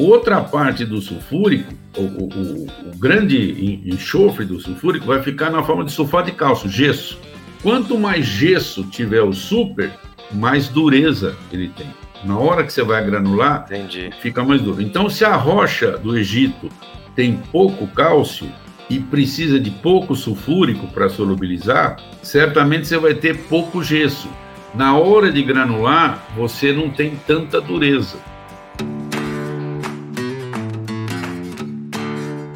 Outra parte do sulfúrico, o, o, o, grande enxofre do sulfúrico, vai ficar na forma de sulfato de cálcio, gesso. Quanto mais gesso tiver o super, mais dureza ele tem. Na hora que você vai granular, Entendi. fica mais duro. Então, se a rocha do Egito tem pouco cálcio e precisa de pouco sulfúrico para solubilizar, certamente você vai ter pouco gesso. Na hora de granular, você não tem tanta dureza.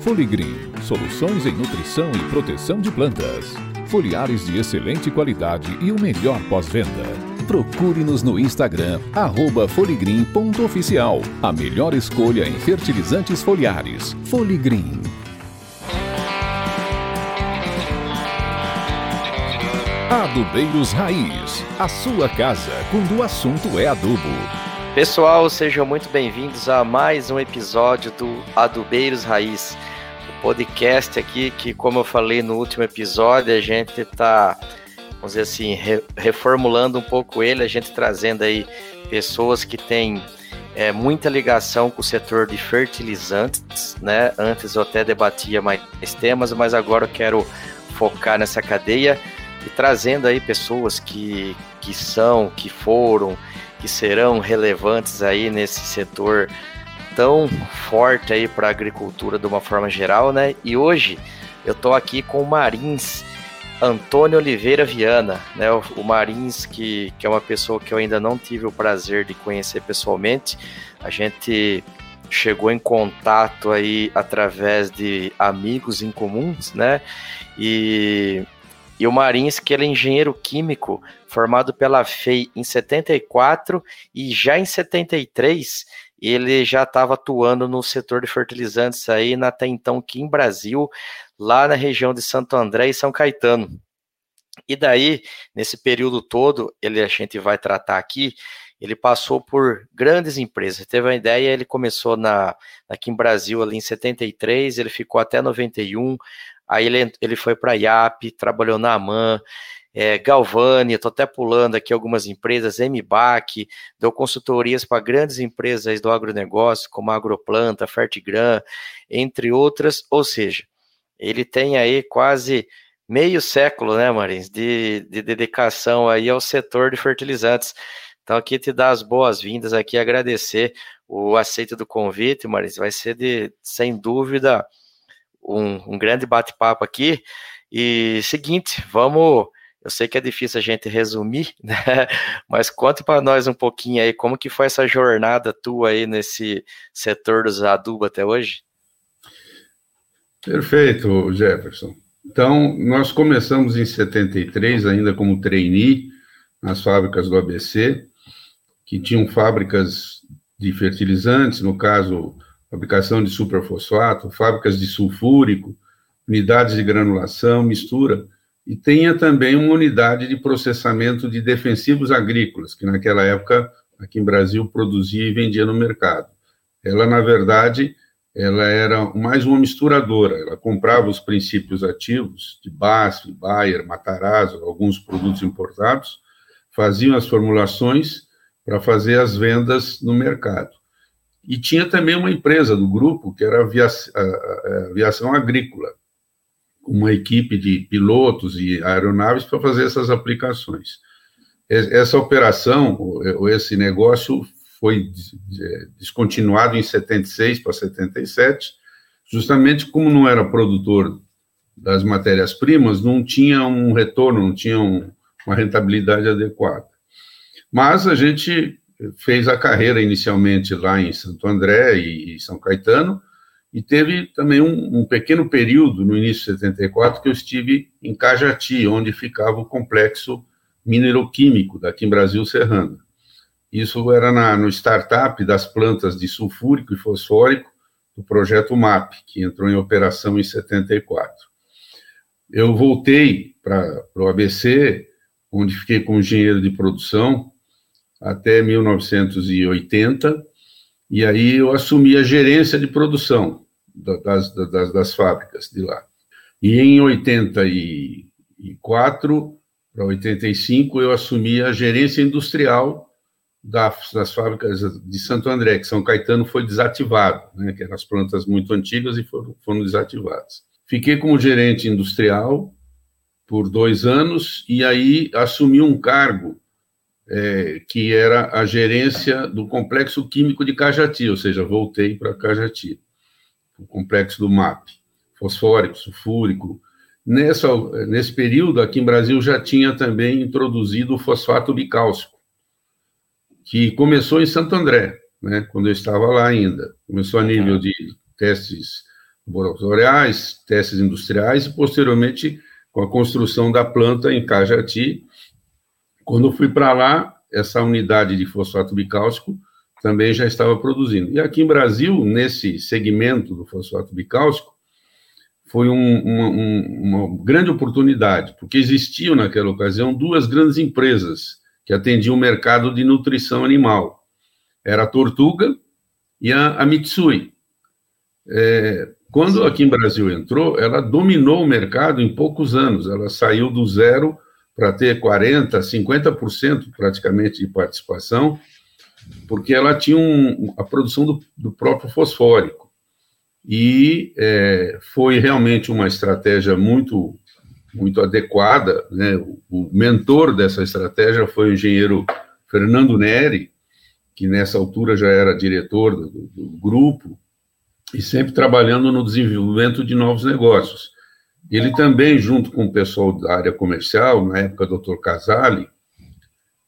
Foligreen, soluções em nutrição e proteção de plantas. Foliares de excelente qualidade e o melhor pós-venda. Procure-nos no Instagram, arroba foligreen.oficial. A melhor escolha em fertilizantes foliares. Foligreen. Adubeiros Raiz. A sua casa quando o assunto é adubo. Pessoal, sejam muito bem-vindos a mais um episódio do Adubeiros Raiz podcast aqui que, como eu falei no último episódio, a gente está, vamos dizer assim, re reformulando um pouco ele, a gente trazendo aí pessoas que têm é, muita ligação com o setor de fertilizantes, né? Antes eu até debatia mais temas, mas agora eu quero focar nessa cadeia e trazendo aí pessoas que, que são, que foram, que serão relevantes aí nesse setor tão forte aí para a agricultura de uma forma geral, né? E hoje eu estou aqui com o Marins Antônio Oliveira Viana, né? O, o Marins que, que é uma pessoa que eu ainda não tive o prazer de conhecer pessoalmente. A gente chegou em contato aí através de amigos em comuns, né? E, e o Marins, que ele é engenheiro químico, formado pela FEI em 74 e já em 73 ele já estava atuando no setor de fertilizantes aí na, até então em Brasil, lá na região de Santo André e São Caetano. E daí, nesse período todo, ele a gente vai tratar aqui, ele passou por grandes empresas. Teve uma ideia, ele começou na, aqui em Brasil ali em 73, ele ficou até 91, aí ele, ele foi para a IAP, trabalhou na AMAN, é, Galvani, estou até pulando aqui algumas empresas, MBAC, deu consultorias para grandes empresas do agronegócio, como a Agroplanta, Fertigran, entre outras, ou seja, ele tem aí quase meio século, né, Marins, de, de dedicação aí ao setor de fertilizantes. Então, aqui te dar as boas-vindas aqui, agradecer o aceito do convite, Marins, vai ser de, sem dúvida, um, um grande bate-papo aqui. E seguinte, vamos eu sei que é difícil a gente resumir, né? Mas conte para nós um pouquinho aí como que foi essa jornada tua aí nesse setor dos adubo até hoje. Perfeito, Jefferson. Então, nós começamos em 73 ainda como trainee nas fábricas do ABC, que tinham fábricas de fertilizantes, no caso, fabricação de superfosfato, fábricas de sulfúrico, unidades de granulação, mistura e tenha também uma unidade de processamento de defensivos agrícolas, que naquela época, aqui em Brasil, produzia e vendia no mercado. Ela, na verdade, ela era mais uma misturadora, ela comprava os princípios ativos de BASF, Bayer, Matarazzo, alguns produtos importados, faziam as formulações para fazer as vendas no mercado. E tinha também uma empresa do grupo, que era a aviação agrícola, uma equipe de pilotos e aeronaves para fazer essas aplicações. Essa operação, ou esse negócio, foi descontinuado em 76 para 77, justamente como não era produtor das matérias-primas, não tinha um retorno, não tinha um, uma rentabilidade adequada. Mas a gente fez a carreira inicialmente lá em Santo André e São Caetano, e teve também um, um, pequeno período, no início de 74, que eu estive em Cajati, onde ficava o complexo mineroquímico daqui em Brasil Serrano. Isso era na, no startup das plantas de sulfúrico e fosfórico do projeto MAP, que entrou em operação em 74. Eu voltei para o ABC, onde fiquei como engenheiro de produção até 1980, e aí eu assumi a gerência de produção, das, das, das fábricas de lá. E em 84 para 85 eu assumi a gerência industrial das, das, fábricas de Santo André, que São Caetano foi desativado, né, que eram as plantas muito antigas e foram, foram desativadas. Fiquei como gerente industrial por dois anos e aí assumi um cargo é, que era a gerência do complexo químico de Cajati, ou seja, voltei para Cajati, o complexo do MAP, fosfórico, sulfúrico. Nessa, nesse período, aqui em Brasil, já tinha também introduzido o fosfato bicálcico, que começou em Santo André, né, quando eu estava lá ainda. Começou a nível de testes laboratoriais, testes industriais, e posteriormente com a construção da planta em Cajati, quando fui para lá, essa unidade de fosfato bicálcico também já estava produzindo. E aqui em Brasil, nesse segmento do fosfato bicálcico, foi um, uma, um, uma grande oportunidade, porque existiam naquela ocasião duas grandes empresas que atendiam o mercado de nutrição animal. Era a Tortuga e a, a Mitsui. É, quando aqui em Brasil entrou, ela dominou o mercado em poucos anos. Ela saiu do zero para ter 40%, 50% praticamente de participação, porque ela tinha um, a produção do, do, próprio fosfórico. E é, foi realmente uma estratégia muito, muito adequada. Né? O, o mentor dessa estratégia foi o engenheiro Fernando Neri, que nessa altura já era diretor do, do grupo, e sempre trabalhando no desenvolvimento de novos negócios. Ele também, junto com o pessoal da área comercial, na época Dr. Casale,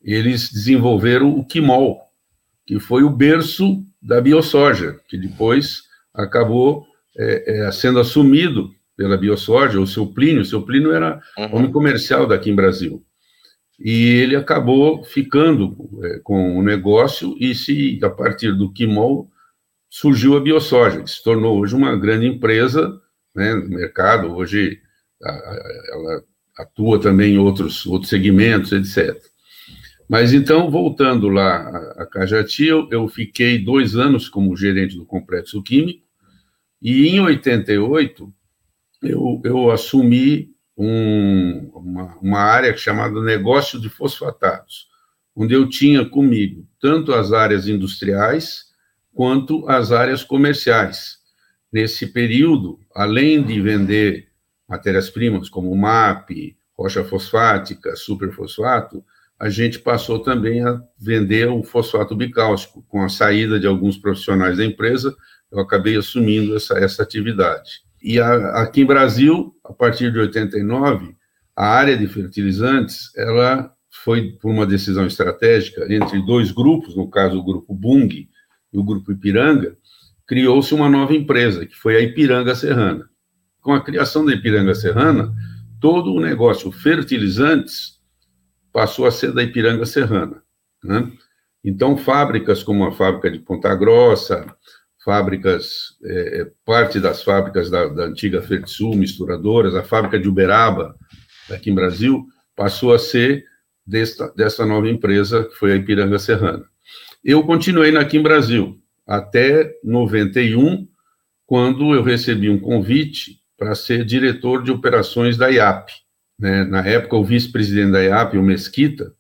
eles desenvolveram o Quimol, que foi o berço da biosoja, que depois acabou é, é, sendo assumido pela biosoja, o seu Plínio, o seu Plínio era uhum. homem comercial daqui em Brasil. E ele acabou ficando é, com o negócio e se, a partir do Quimol, surgiu a biosoja, que se tornou hoje uma grande empresa né, no mercado. Hoje ela atua também em outros, outros segmentos, etc. Mas então, voltando lá a, Cajati, eu, eu fiquei dois anos como gerente do complexo químico, e em 88 eu, eu assumi um, uma, uma área chamada negócio de fosfatados, onde eu tinha comigo tanto as áreas industriais quanto as áreas comerciais. Nesse período, além de vender matérias-primas como MAP, rocha fosfática, superfosfato, a gente passou também a vender o fosfato bicálcico. Com a saída de alguns profissionais da empresa, eu acabei assumindo essa, essa atividade. E a, aqui em Brasil, a partir de 89, a área de fertilizantes, ela foi por uma decisão estratégica entre dois grupos, no caso o grupo Bung e o grupo Ipiranga, criou-se uma nova empresa, que foi a Ipiranga Serrana. Com a criação da Ipiranga Serrana, todo o negócio fertilizantes passou a ser da Ipiranga Serrana. Né? Então, fábricas como a fábrica de Ponta Grossa, fábricas, é, é parte das fábricas da, da antiga Fertisul, misturadoras, a fábrica de Uberaba, aqui em Brasil, passou a ser desta, dessa nova empresa, que foi a Ipiranga Serrana. Eu continuei aqui em Brasil, até 91, quando eu recebi um convite para ser diretor de operações da IAP. Né? Na época, o vice-presidente da IAP, o Mesquita,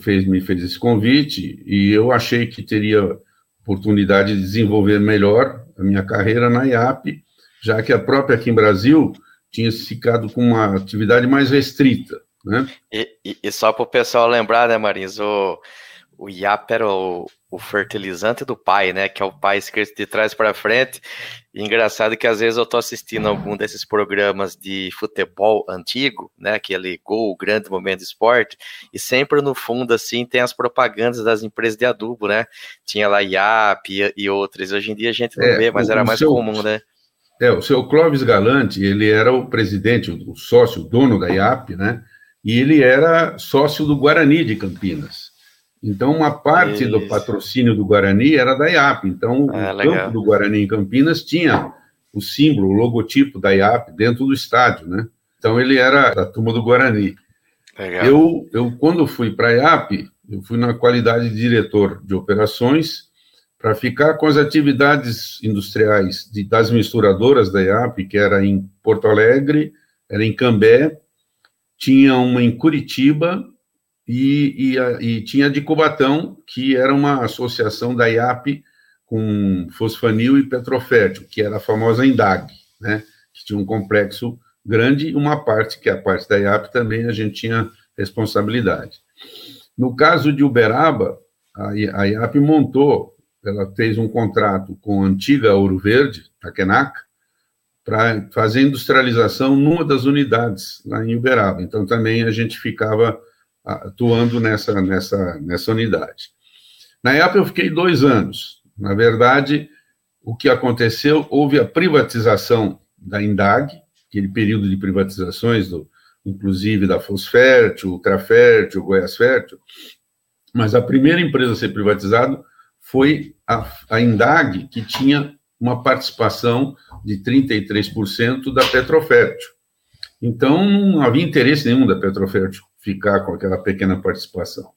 fez, me fez esse convite e eu achei que teria oportunidade de desenvolver melhor a minha carreira na IAP, já que a própria aqui em Brasil tinha ficado com uma atividade mais restrita. Né? E, e, e só para o pessoal lembrar, né, Marins, o, o IAP era o, o fertilizante do pai, né? Que é o pai escrito de trás para frente. E engraçado que às vezes eu tô assistindo algum desses programas de futebol antigo, né? Aquele gol, grande momento de esporte, e sempre no fundo, assim, tem as propagandas das empresas de adubo, né? Tinha lá IAP e, e outras. Hoje em dia a gente não é, vê, mas era mais seu, comum, né? É, o seu Clóvis Galante, ele era o presidente, o sócio, o dono da IAP, né? E ele era sócio do Guarani de Campinas. Então, uma parte Isso. do patrocínio do Guarani era da IAP. Então, ah, o legal. campo do Guarani em Campinas tinha o símbolo, o logotipo da IAP dentro do estádio, né? Então, ele era da turma do Guarani. Legal. Eu, eu, quando fui para a IAP, eu fui na qualidade de diretor de operações para ficar com as atividades industriais de, das misturadoras da IAP, que era em Porto Alegre, era em Cambé, tinha uma em Curitiba e, e, e, tinha de Cubatão, que era uma associação da IAP com fosfanil e petrofértil, que era a famosa INDAG, né? que tinha um complexo grande e uma parte, que é a parte da IAP, também a gente tinha responsabilidade. No caso de Uberaba, a IAP montou, ela fez um contrato com a antiga Ouro Verde, Takenak, para fazer industrialização numa das unidades lá em Uberaba. Então, também a gente ficava atuando nessa, nessa, nessa unidade. Na IAP eu fiquei dois anos. Na verdade, o que aconteceu, houve a privatização da INDAG, aquele período de privatizações, do, inclusive da Fosfértil, Ultrafértil, Goiás Fértil, mas a primeira empresa a ser privatizada foi a, a INDAG, que tinha uma participação de 33% da Petrofértil. Então, não havia interesse nenhum da Petrofértil ficar com aquela pequena participação.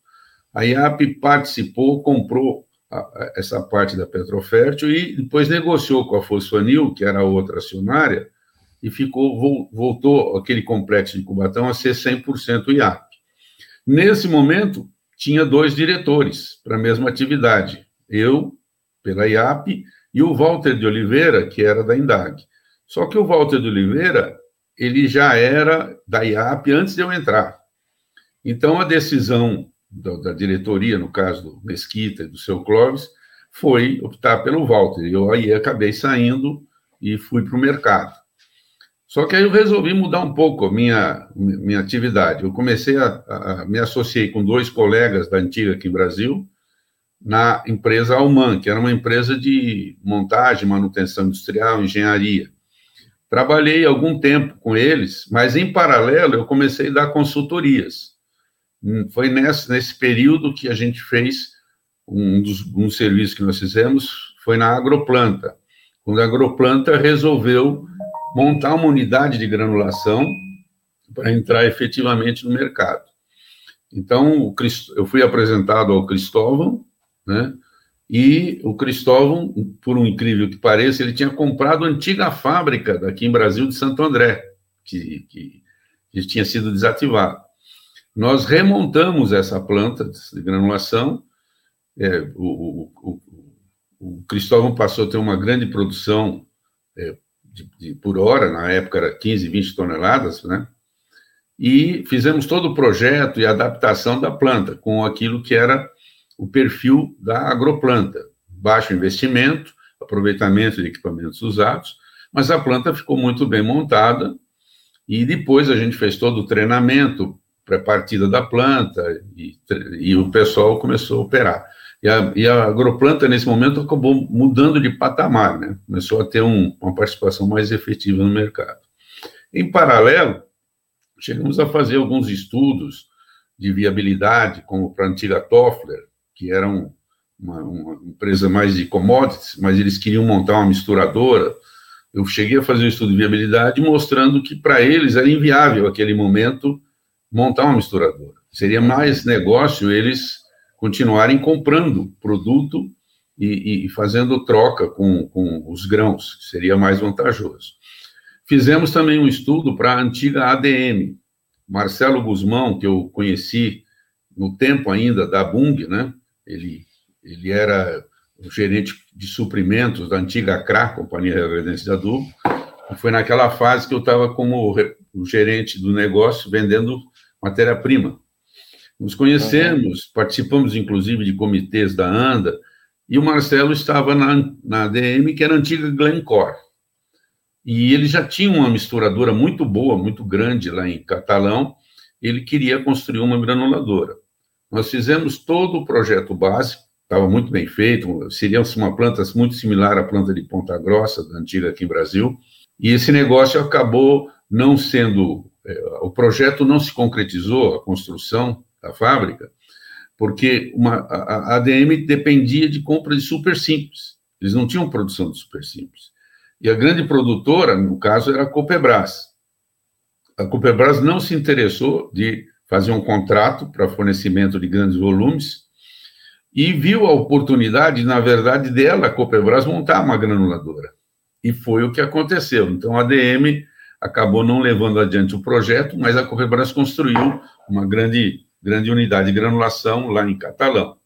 A IAP participou, comprou a, a, essa parte da Petrofértil e depois negociou com a Fosfanil, que era outra acionária, e ficou voltou aquele complexo de Cubatão a ser 100% IAP. Nesse momento, tinha dois diretores para a mesma atividade, eu, pela IAP, e o Walter de Oliveira, que era da INDAG. Só que o Walter de Oliveira, ele já era da IAP antes de eu entrar. Então, a decisão da, da diretoria, no caso do Mesquita e do seu Clóvis, foi optar pelo Walter. Eu aí acabei saindo e fui para o mercado. Só que aí eu resolvi mudar um pouco a minha, minha atividade. Eu comecei a, a, me associei com dois colegas da antiga aqui em Brasil, na empresa Alman, que era uma empresa de montagem, manutenção industrial, engenharia. Trabalhei algum tempo com eles, mas em paralelo eu comecei a dar consultorias. Foi nesse, nesse período que a gente fez um dos um serviços que nós fizemos, foi na agroplanta. Quando a agroplanta resolveu montar uma unidade de granulação para entrar efetivamente no mercado. Então, eu fui apresentado ao Cristóvão, né? E o Cristóvão, por um incrível que pareça, ele tinha comprado a antiga fábrica daqui em Brasil de Santo André, que, que, que tinha sido desativada. Nós remontamos essa planta de granulação. É, o, o, o, o, Cristóvão passou a ter uma grande produção é, de, de, por hora, na época era 15, 20 toneladas, né? E fizemos todo o projeto e adaptação da planta com aquilo que era o perfil da agroplanta. Baixo investimento, aproveitamento de equipamentos usados, mas a planta ficou muito bem montada e depois a gente fez todo o treinamento pré-partida da planta e, e, o pessoal começou a operar. E a, e a, agroplanta, nesse momento, acabou mudando de patamar, né? Começou a ter um, uma participação mais efetiva no mercado. Em paralelo, chegamos a fazer alguns estudos de viabilidade, como para a antiga Toffler, que era um, uma, uma, empresa mais de commodities, mas eles queriam montar uma misturadora. Eu cheguei a fazer um estudo de viabilidade mostrando que para eles era inviável, aquele momento, montar uma misturadora. Seria mais negócio eles continuarem comprando produto e, e fazendo troca com, com os grãos, seria mais vantajoso. Fizemos também um estudo para a antiga ADM. Marcelo Guzmão, que eu conheci no tempo ainda da Bung, né? Ele, ele era o gerente de suprimentos da antiga CRA, Companhia Reagradente de Adubo, foi naquela fase que eu estava como o gerente do negócio vendendo matéria-prima. Nos conhecemos, uhum. participamos inclusive de comitês da ANDA, e o Marcelo estava na, na ADM, que era a antiga Glencore. E ele já tinha uma misturadora muito boa, muito grande lá em Catalão, ele queria construir uma granuladora. Nós fizemos todo o projeto básico, estava muito bem feito, seria uma planta muito similar à planta de Ponta Grossa, da antiga aqui em Brasil, e esse negócio acabou não sendo, o projeto não se concretizou, a construção da fábrica, porque uma, a, ADM dependia de compra de super simples, eles não tinham produção de super simples. E a grande produtora, no caso, era a Copebras. A Copebras não se interessou de fazer um contrato para fornecimento de grandes volumes e viu a oportunidade, na verdade, dela, a Copebras, montar uma granuladora. E foi o que aconteceu. Então, a ADM acabou não levando adiante o projeto, mas a Copebras construiu uma grande grande unidade de granulação lá em Catalão.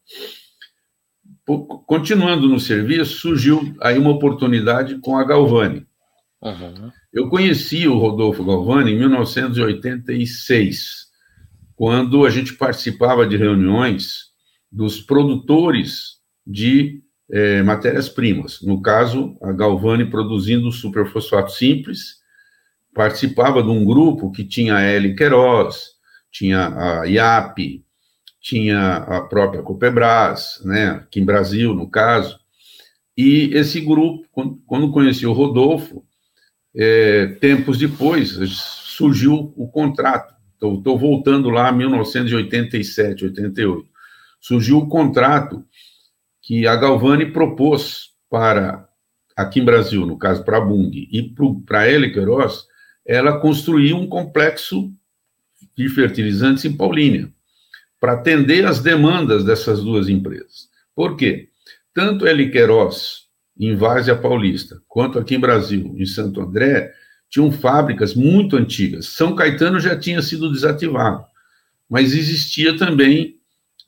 Continuando no serviço, surgiu aí uma oportunidade com a Galvani. Uhum. Eu conheci o Rodolfo Galvani em 1986, quando a gente participava de reuniões dos produtores de é, matérias-primas. No caso, a Galvani produzindo superfosfato simples, participava de um grupo que tinha a L. Queiroz, tinha a IAP, tinha a própria Copebras, né, aqui em Brasil, no caso, e esse grupo, quando conheci o Rodolfo, é, tempos depois, surgiu o contrato. Estou voltando lá a 1987, 88. Surgiu o contrato que a Galvani propôs para, aqui em Brasil, no caso para a Bung, e para a Heli Queiroz, ela construir um complexo de fertilizantes em Paulínia, para atender as demandas dessas duas empresas. Por quê? Tanto Heli Queiroz, em Várzea Paulista, quanto aqui em Brasil, em Santo André, tinham fábricas muito antigas. São Caetano já tinha sido desativado, mas existia também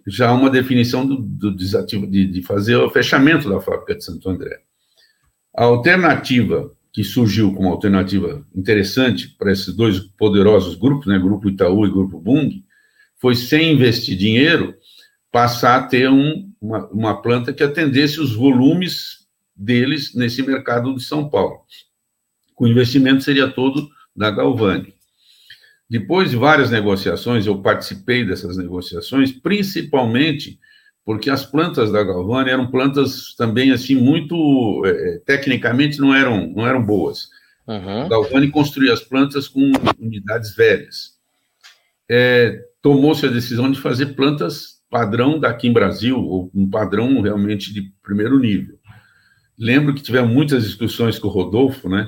já uma definição do, do desativo, de, de fazer o fechamento da fábrica de Santo André. A alternativa que surgiu como alternativa interessante para esses dois poderosos grupos, né, Grupo Itaú e Grupo Bung, foi sem investir dinheiro, passar a ter um, uma, uma planta que atendesse os volumes deles nesse mercado de São Paulo. O investimento seria todo da Galvani. Depois de várias negociações, eu participei dessas negociações, principalmente porque as plantas da Galvani eram plantas também assim muito é, tecnicamente não eram não eram boas. Uhum. Galvani construía as plantas com unidades velhas. É, Tomou-se a decisão de fazer plantas padrão daqui em Brasil, ou um padrão realmente de primeiro nível. Lembro que tivemos muitas discussões com o Rodolfo, né?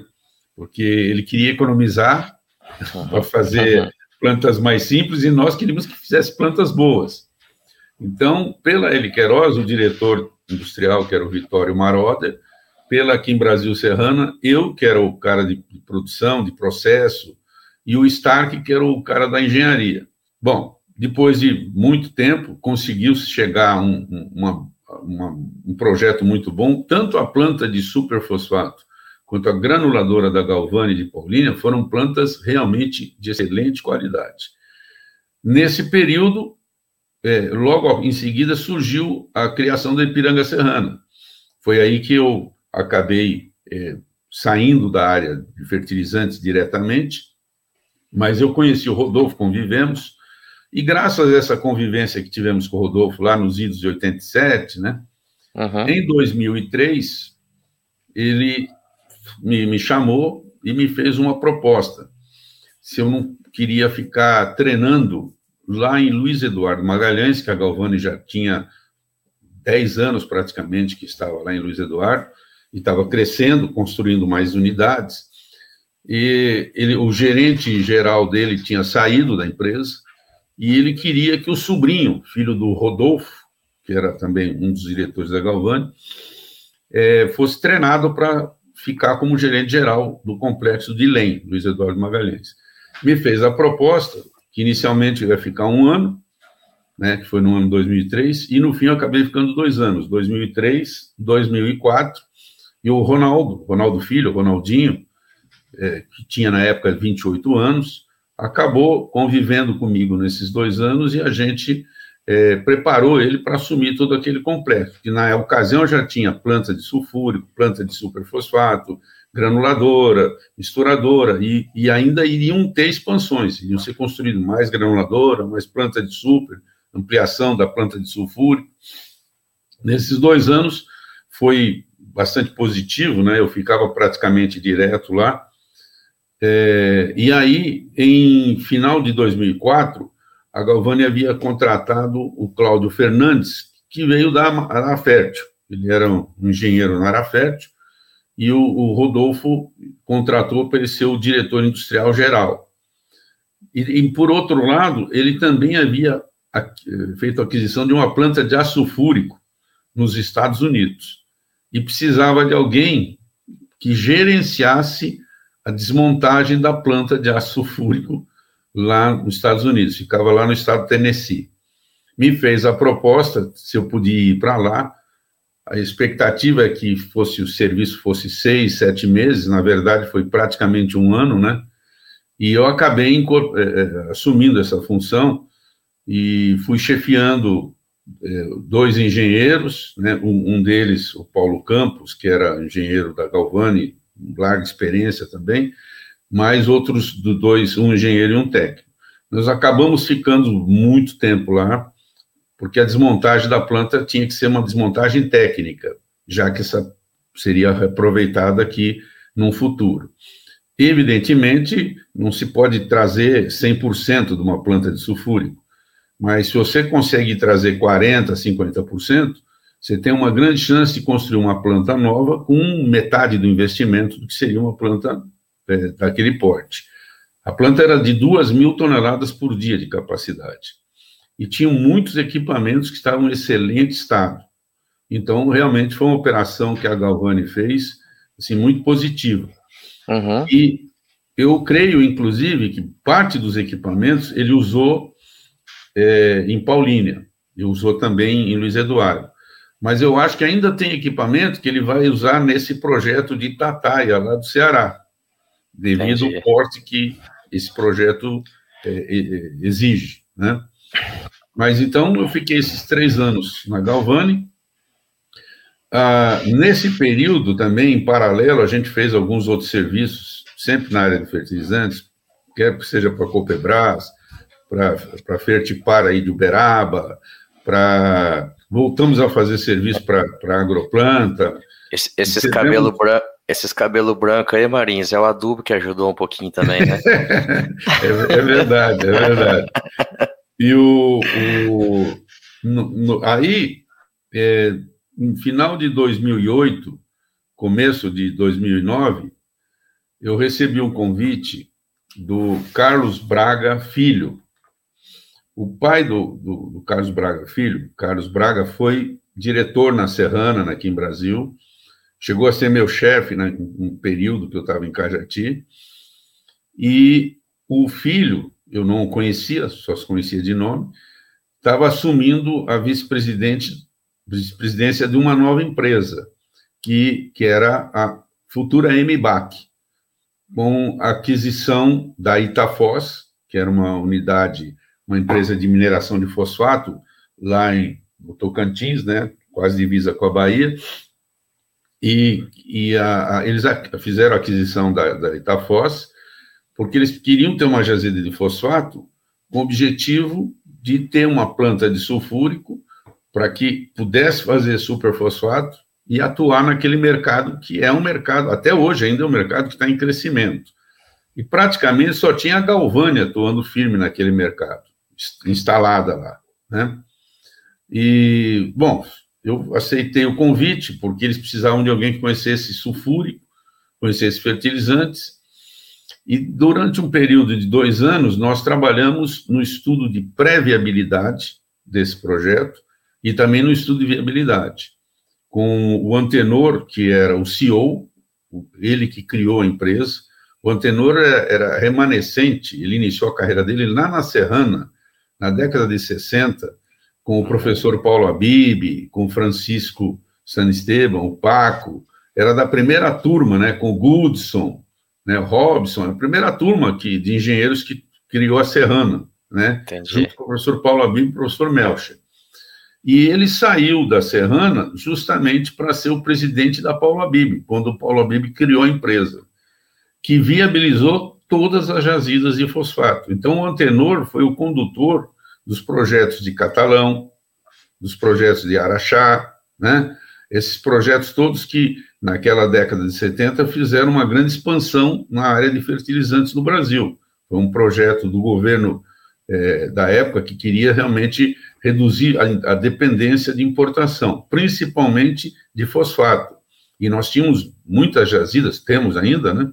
Porque ele queria economizar para fazer plantas mais simples e nós queríamos que fizesse plantas boas. Então, pela Eli Queiroz, o diretor industrial, que era o Vitório Maroder, pela Kim Brasil Serrana, eu, que era o cara de, de produção, de processo, e o Stark, que era o cara da engenharia. Bom, depois de muito tempo, conseguiu-se chegar a um, uma, uma, um projeto muito bom, tanto a planta de superfosfato quanto a granuladora da Galvani de Paulínia foram plantas realmente de excelente qualidade. Nesse período, é, logo em seguida, surgiu a criação da Ipiranga Serrana. Foi aí que eu acabei é, saindo da área de fertilizantes diretamente, mas eu conheci o Rodolfo, convivemos, e graças a essa convivência que tivemos com o Rodolfo lá nos idos de 87, né, uhum. em 2003, ele me, me chamou e me fez uma proposta. Se eu não queria ficar treinando lá em Luiz Eduardo Magalhães, que a Galvani já tinha 10 anos praticamente que estava lá em Luiz Eduardo, e estava crescendo, construindo mais unidades. E ele, o gerente geral dele tinha saído da empresa, e ele queria que o sobrinho, filho do Rodolfo, que era também um dos diretores da Galvani, é, fosse treinado para ficar como gerente geral do complexo de LEM, Luiz Eduardo Magalhães. Me fez a proposta, que inicialmente ia ficar um ano, né, que foi no ano 2003, e no fim eu acabei ficando dois anos, 2003, 2004, e o Ronaldo, Ronaldo Filho, Ronaldinho, é, que tinha na época 28 anos, acabou convivendo comigo nesses dois anos e a gente é, preparou ele para assumir todo aquele complexo, que na ocasião já tinha planta de sulfúrico, planta de superfosfato, granuladora, misturadora, e, e ainda iriam ter expansões, iriam ser construídas mais granuladora, mais planta de super, ampliação da planta de sulfúrico. Nesses dois anos foi bastante positivo, né? Eu ficava praticamente direto lá. É, e aí, em final de 2004, a Galvani havia contratado o Cláudio Fernandes, que veio da Arafértil. Ele era um engenheiro na Arafértil, e o, o Rodolfo contratou para ele ser o diretor industrial geral. E, e, por outro lado, ele também havia feito aquisição de uma planta de aço sulfúrico nos Estados Unidos e precisava de alguém que gerenciasse a desmontagem da planta de aço sulfúrico lá nos Estados Unidos, ficava lá no estado de Tennessee. Me fez a proposta se eu podia ir para lá. A expectativa é que fosse o serviço fosse seis, sete meses, na verdade foi praticamente um ano, né? E eu acabei é, assumindo essa função e fui chefiando é, dois engenheiros, né? um, um deles, o Paulo Campos, que era engenheiro da Galvani, larga experiência também, mais outros do dois, um engenheiro e um técnico. Nós acabamos ficando muito tempo lá, porque a desmontagem da planta tinha que ser uma desmontagem técnica, já que essa seria aproveitada aqui no futuro. Evidentemente, não se pode trazer 100% de uma planta de sulfúrico, mas se você consegue trazer 40%, 50%, você tem uma grande chance de construir uma planta nova com metade do investimento do que seria uma planta é, daquele porte. A planta era de 2 mil toneladas por dia de capacidade. E tinham muitos equipamentos que estavam em excelente estado. Então, realmente foi uma operação que a Galvani fez, assim, muito positiva. Uhum. E eu creio, inclusive, que parte dos equipamentos ele usou é, em Paulínia, e usou também em Luiz Eduardo. Mas eu acho que ainda tem equipamento que ele vai usar nesse projeto de Tataia, lá do Ceará, devido Entendi. ao porte que esse projeto é, é, exige, né? Mas então eu fiquei esses três anos na Galvani, ah, nesse período também, em paralelo, a gente fez alguns outros serviços, sempre na área de fertilizantes, quer que seja para a Copebras, para Fertipar aí de Uberaba, para voltamos a fazer serviço para Agroplanta. Esse, esses cabelos brancos esses cabelo branco aí, Marins, é o adubo que ajudou um pouquinho também, né? é, é, verdade, é verdade. E o, o no, no, aí, é, no final de 2008, começo de 2009, eu recebi um convite do Carlos Braga Filho. O pai do, do, do, Carlos Braga Filho, Carlos Braga, foi diretor na Serrana, aqui em Brasil, chegou a ser meu chefe né, um período que eu estava em Cajati, e o filho, eu não o conhecia, só se conhecia de nome, estava assumindo a vice-presidente vice-presidência de uma nova empresa, que, que era a futura MBAC, com a aquisição da Itafos, que era uma unidade, uma empresa de mineração de fosfato, lá em Tocantins, né, quase divisa com a Bahia, e, e a, a, eles a, fizeram a aquisição da, da Itafos, porque eles queriam ter uma jazida de fosfato com o objetivo de ter uma planta de sulfúrico para que pudesse fazer superfosfato e atuar naquele mercado que é um mercado, até hoje ainda é um mercado que está em crescimento. E praticamente só tinha a Galvânia atuando firme naquele mercado, instalada lá, né? E, bom, eu aceitei o convite, porque eles precisavam de alguém que conhecesse sulfúrico, conhecesse fertilizantes, e durante um período de dois anos, nós trabalhamos no estudo de pré-viabilidade desse projeto, e também no estudo de viabilidade, com o Antenor, que era o CEO, ele que criou a empresa. O Antenor é, era remanescente, ele iniciou a carreira dele lá na Serrana, na década de 60, com o professor Paulo Abib, com Francisco Sanesteban, o Paco, era da primeira turma, né, com o Goodson, né, Robson, a primeira turma aqui de engenheiros que criou a Serrana, né, Entendi. junto com o professor Paulo Abib e o professor Melcher. E ele saiu da Serrana justamente para ser o presidente da Paulo Abib, quando o Paulo Abib criou a empresa, que viabilizou todas as jazidas de fosfato. Então, o Antenor foi o condutor dos projetos de Catalão, dos projetos de Araxá, né? Esses projetos todos que, naquela década de 70, fizeram uma grande expansão na área de fertilizantes no Brasil. Foi um projeto do governo é, da época que queria realmente reduzir a, a, dependência de importação, principalmente de fosfato. E nós tínhamos muitas jazidas, temos ainda, né?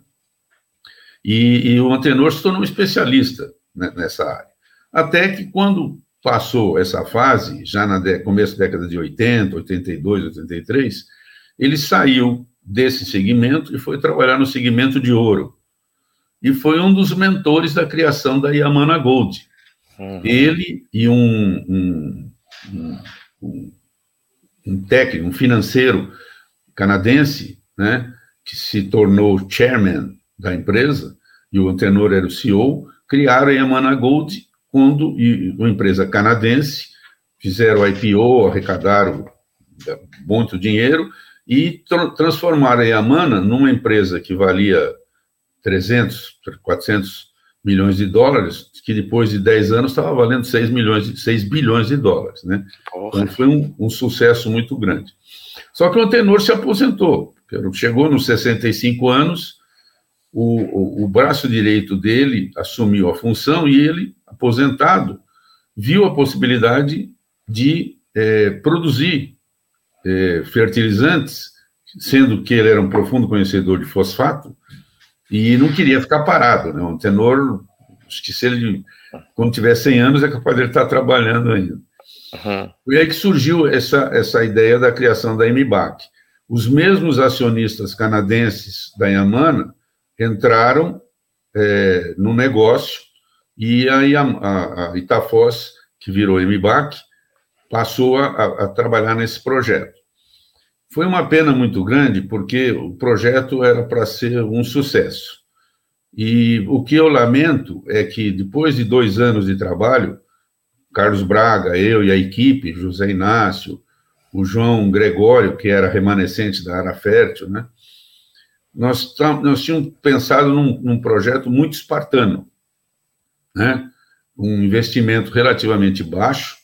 E, e o Antenor se tornou um especialista né, nessa área. Até que quando passou essa fase, já na começo da década de 80, 82, 83, ele saiu desse segmento e foi trabalhar no segmento de ouro. e foi um dos mentores da criação da Yamana Gold. Uhum. Ele e um, um, um, um, técnico, um financeiro canadense, né, que se tornou chairman da empresa, e o antenor era o CEO, criaram a Yamana Gold quando uma empresa canadense fizeram o IPO, arrecadaram muito dinheiro e tra transformaram a Yamana numa empresa que valia 300, 400 milhões de dólares, que depois de 10 anos estava valendo 6, milhões, 6 bilhões de dólares. Né? Então foi um, um, sucesso muito grande. Só que o Antenor se aposentou, chegou nos 65 anos, o, o, o braço direito dele assumiu a função e ele, aposentado, viu a possibilidade de é, produzir é, fertilizantes, sendo que ele era um profundo conhecedor de fosfato, e não queria ficar parado, né? Um tenor, acho que se ele, quando tiver 100 anos, é capaz de ele estar trabalhando ainda. Uhum. E aí que surgiu essa, essa ideia da criação da MBAC. Os mesmos acionistas canadenses da Yamana entraram é, no negócio e aí a, a, que virou MBAC, passou a, a trabalhar nesse projeto. Foi uma pena muito grande, porque o projeto era para ser um sucesso. E o que eu lamento é que, depois de dois anos de trabalho, Carlos Braga, eu e a equipe, José Inácio, o João Gregório, que era remanescente da área fértil, né? Nós, nós tínhamos pensado num, num projeto muito espartano, né? Um investimento relativamente baixo,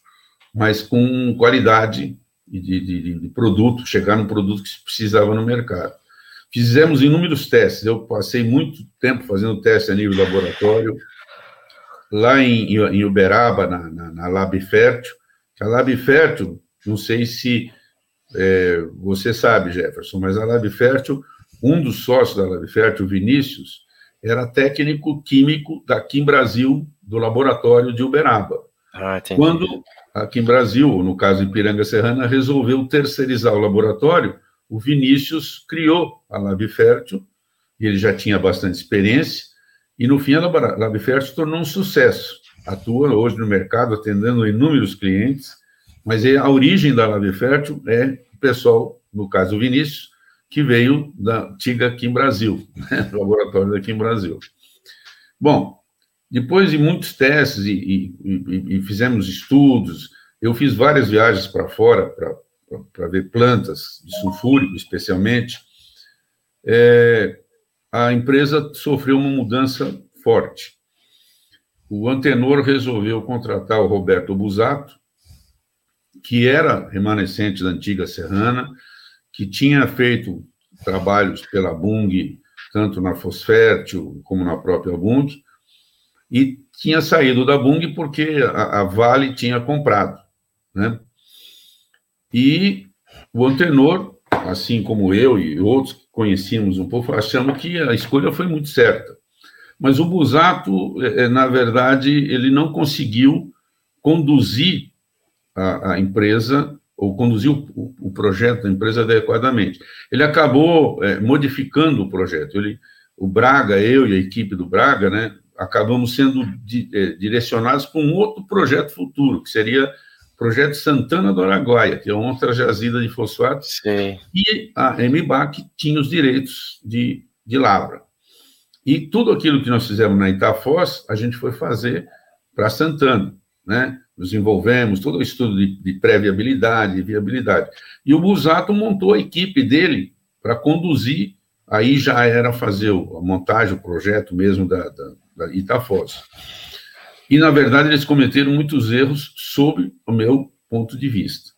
mas com qualidade de, de, de produto, chegar no produto que se precisava no mercado. Fizemos inúmeros testes, eu passei muito tempo fazendo teste a nível laboratório, lá em, em Uberaba, na, na, na Lab Fértil, a Lab Fértil, não sei se é, você sabe, Jefferson, mas a Lab Fértil, um dos sócios da Lab Fértil, Vinícius, era técnico químico daqui em Brasil, do laboratório de Uberaba. Ah, Quando aqui em Brasil, no caso em Piranga Serrana, resolveu terceirizar o laboratório, o Vinícius criou a Lab Fértil, ele já tinha bastante experiência, e no fim a Lab Fértil tornou um sucesso. Atua hoje no mercado atendendo inúmeros clientes, mas a origem da Lab Fértil é o pessoal, no caso o Vinícius, que veio da TIGA aqui em Brasil, né, do laboratório daqui em Brasil. Bom, depois de muitos testes e, e, e fizemos estudos, eu fiz várias viagens para fora para ver plantas de sulfúrico, especialmente. É, a empresa sofreu uma mudança forte. O Antenor resolveu contratar o Roberto Busato, que era remanescente da antiga Serrana, que tinha feito trabalhos pela Bung, tanto na Fosfértil como na própria Bung, e tinha saído da Bung porque a, a Vale tinha comprado, né? E o Antenor, assim como eu e outros que conhecíamos um pouco, achamos que a escolha foi muito certa. Mas o Busato, é, é, na verdade, ele não conseguiu conduzir a, a empresa ou conduzir o, o, projeto da empresa adequadamente. Ele acabou é, modificando o projeto. Ele, o Braga, eu e a equipe do Braga, né, acabamos sendo di, é, direcionados para um outro projeto futuro, que seria o projeto Santana do Araguaia, que é outra jazida de fosfato, Sim. e a MBAC tinha os direitos de, de lavra. E tudo aquilo que nós fizemos na Itafoz, a gente foi fazer para Santana, né? Nos envolvemos, todo o estudo de, de pré-viabilidade viabilidade. E o Busato montou a equipe dele para conduzir, aí já era fazer a montagem, o projeto mesmo da, da da. E, na verdade, eles cometeram muitos erros sob o meu ponto de vista.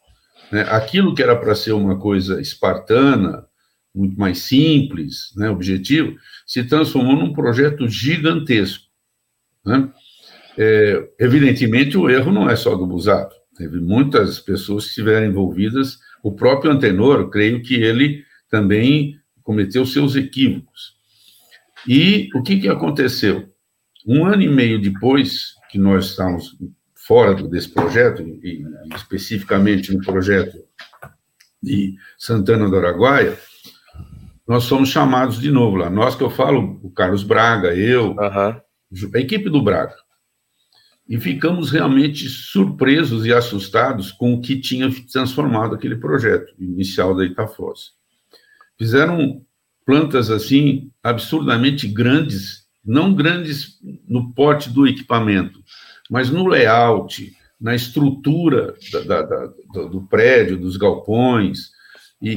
Né? Aquilo que era para ser uma coisa espartana, muito mais simples, né, objetivo, se transformou num projeto gigantesco. Né? É, evidentemente, o erro não é só do Busato. Teve muitas pessoas que estiveram envolvidas. O próprio Antenor, creio que ele também cometeu seus equívocos. E o que, que aconteceu? Um ano e meio depois que nós estávamos fora desse projeto, e, especificamente no projeto de Santana do Araguaia, nós fomos chamados de novo lá. Nós que eu falo, o Carlos Braga, eu, uhum. a equipe do Braga. E ficamos realmente surpresos e assustados com o que tinha transformado aquele projeto inicial da Itafoz. Fizeram plantas assim absurdamente grandes, não grandes no porte do equipamento, mas no layout, na estrutura da, da, da, do prédio, dos galpões, e,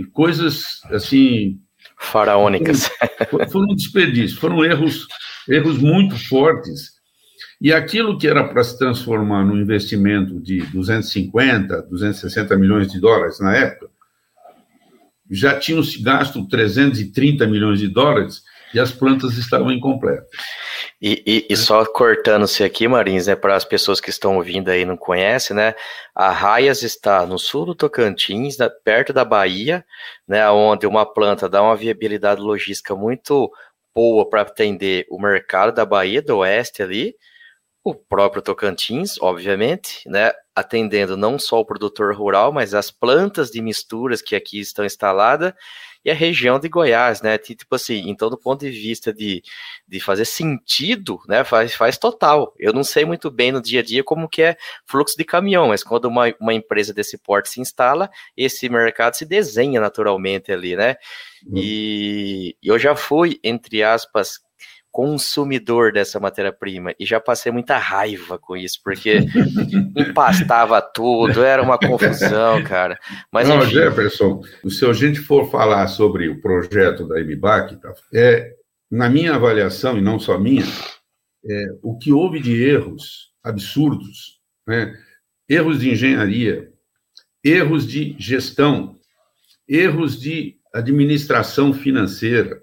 e coisas assim. Faraônicas. Foram, foram desperdícios, foram erros, erros muito fortes. E aquilo que era para se transformar num investimento de 250, 260 milhões de dólares na época, já tinham se gasto 330 milhões de dólares e as plantas estavam incompletas. E, e, e só cortando-se aqui, Marins, né, para as pessoas que estão ouvindo aí e não conhecem, né, a Raias está no sul do Tocantins, né, perto da Bahia, né, onde uma planta dá uma viabilidade logística muito boa para atender o mercado da Bahia, do oeste ali, o próprio Tocantins, obviamente, né, atendendo não só o produtor rural, mas as plantas de misturas que aqui estão instaladas e a região de Goiás, né? Tipo assim, então do ponto de vista de, de fazer sentido, né? Faz, faz total. Eu não sei muito bem no dia a dia como que é fluxo de caminhão, mas quando uma, uma empresa desse porte se instala, esse mercado se desenha naturalmente ali, né? Uhum. E eu já fui, entre aspas, consumidor dessa matéria-prima e já passei muita raiva com isso, porque empastava tudo, era uma confusão, cara. Mas, Não, enfim... Jefferson, se a gente for falar sobre o projeto da MBAC, tá, é, na minha avaliação, e não só minha, é, o que houve de erros absurdos, né? erros de engenharia, erros de gestão, erros de administração financeira,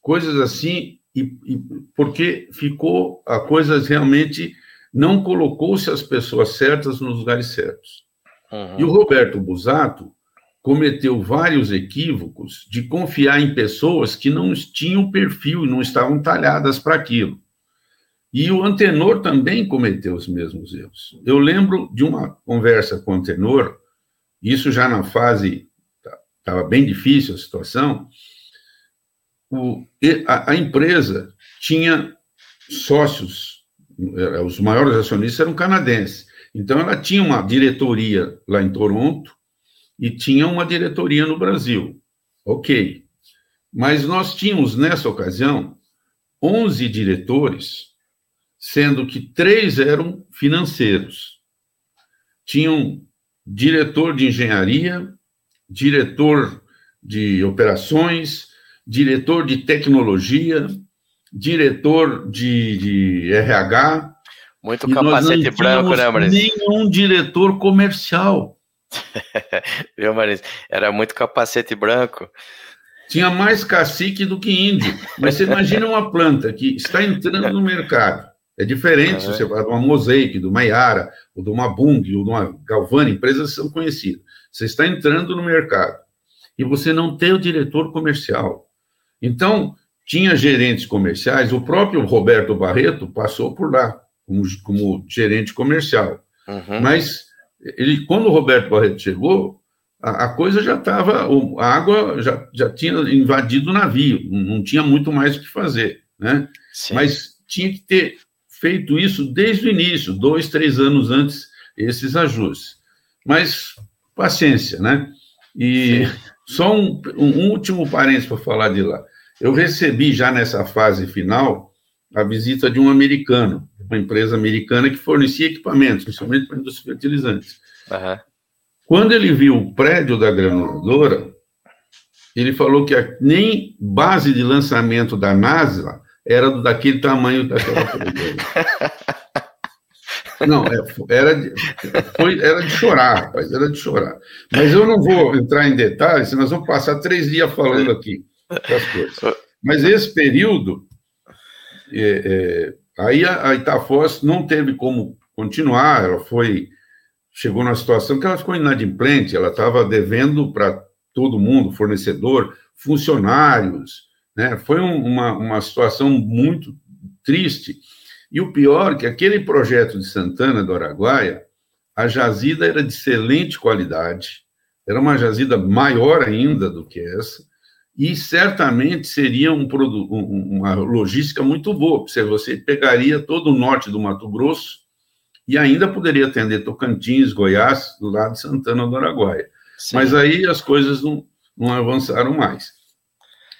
coisas assim e, e porque ficou a coisa realmente não colocou-se as pessoas certas nos lugares certos. Uhum. E o Roberto Busato cometeu vários equívocos de confiar em pessoas que não tinham perfil e não estavam talhadas para aquilo. E o Antenor também cometeu os mesmos erros. Eu lembro de uma conversa com o Antenor, isso já na fase estava tá, bem difícil a situação, o, a, a, empresa tinha sócios, eh, os maiores acionistas eram canadenses. Então, ela tinha uma diretoria lá em Toronto e tinha uma diretoria no Brasil. Ok. Mas nós tínhamos, nessa ocasião, 11 diretores, sendo que três eram financeiros. Tinham diretor de engenharia, diretor de operações, diretor de tecnologia, diretor de, de RH. Muito capacete branco, né, Marins? Nenhum diretor comercial. Viu, Marins? Era muito capacete branco. Tinha mais cacique do que índio. Mas você imagina uma planta que está entrando no mercado. É diferente se você vai de uma Mosaic, de uma Yara, ou de uma Bung, ou de uma Galvani, empresas são conhecidas. Você está entrando no mercado e você não tem o diretor comercial. Então, tinha gerentes comerciais, o próprio Roberto Barreto passou por lá como, como gerente comercial. Uhum. Mas ele, quando o Roberto Barreto chegou, a, a coisa já estava, a água já, já tinha invadido o navio, não, tinha muito mais o que fazer, né? Mas tinha que ter feito isso desde o início, dois, três anos antes, esses ajustes. Mas paciência, né? E Sim. só um, um último parênteses para falar de lá. Eu recebi já nessa fase final a visita de um americano, uma empresa americana que fornecia equipamentos, principalmente para indústria fertilizantes. Uhum. Quando ele viu o prédio da granuladora, ele falou que a, nem base de lançamento da NASA era daquele tamanho daquela Não, é, era de, foi, era de chorar, rapaz, era de chorar. Mas eu não vou entrar em detalhes, nós vamos passar três dias falando aqui coisas. Mas esse período, é, é, aí a, a não teve como continuar, ela foi, chegou numa situação que ela ficou inadimplente, ela estava devendo para todo mundo, fornecedor, funcionários, né? Foi um, uma, uma situação muito triste. E o pior é que aquele projeto de Santana do Araguaia, a jazida era de excelente qualidade, era uma jazida maior ainda do que essa, e certamente seria um, uma logística muito boa, porque você pegaria todo o norte do Mato Grosso e ainda poderia atender Tocantins, Goiás, do lado de Santana do Araguaia. Sim. Mas aí as coisas não, não avançaram mais.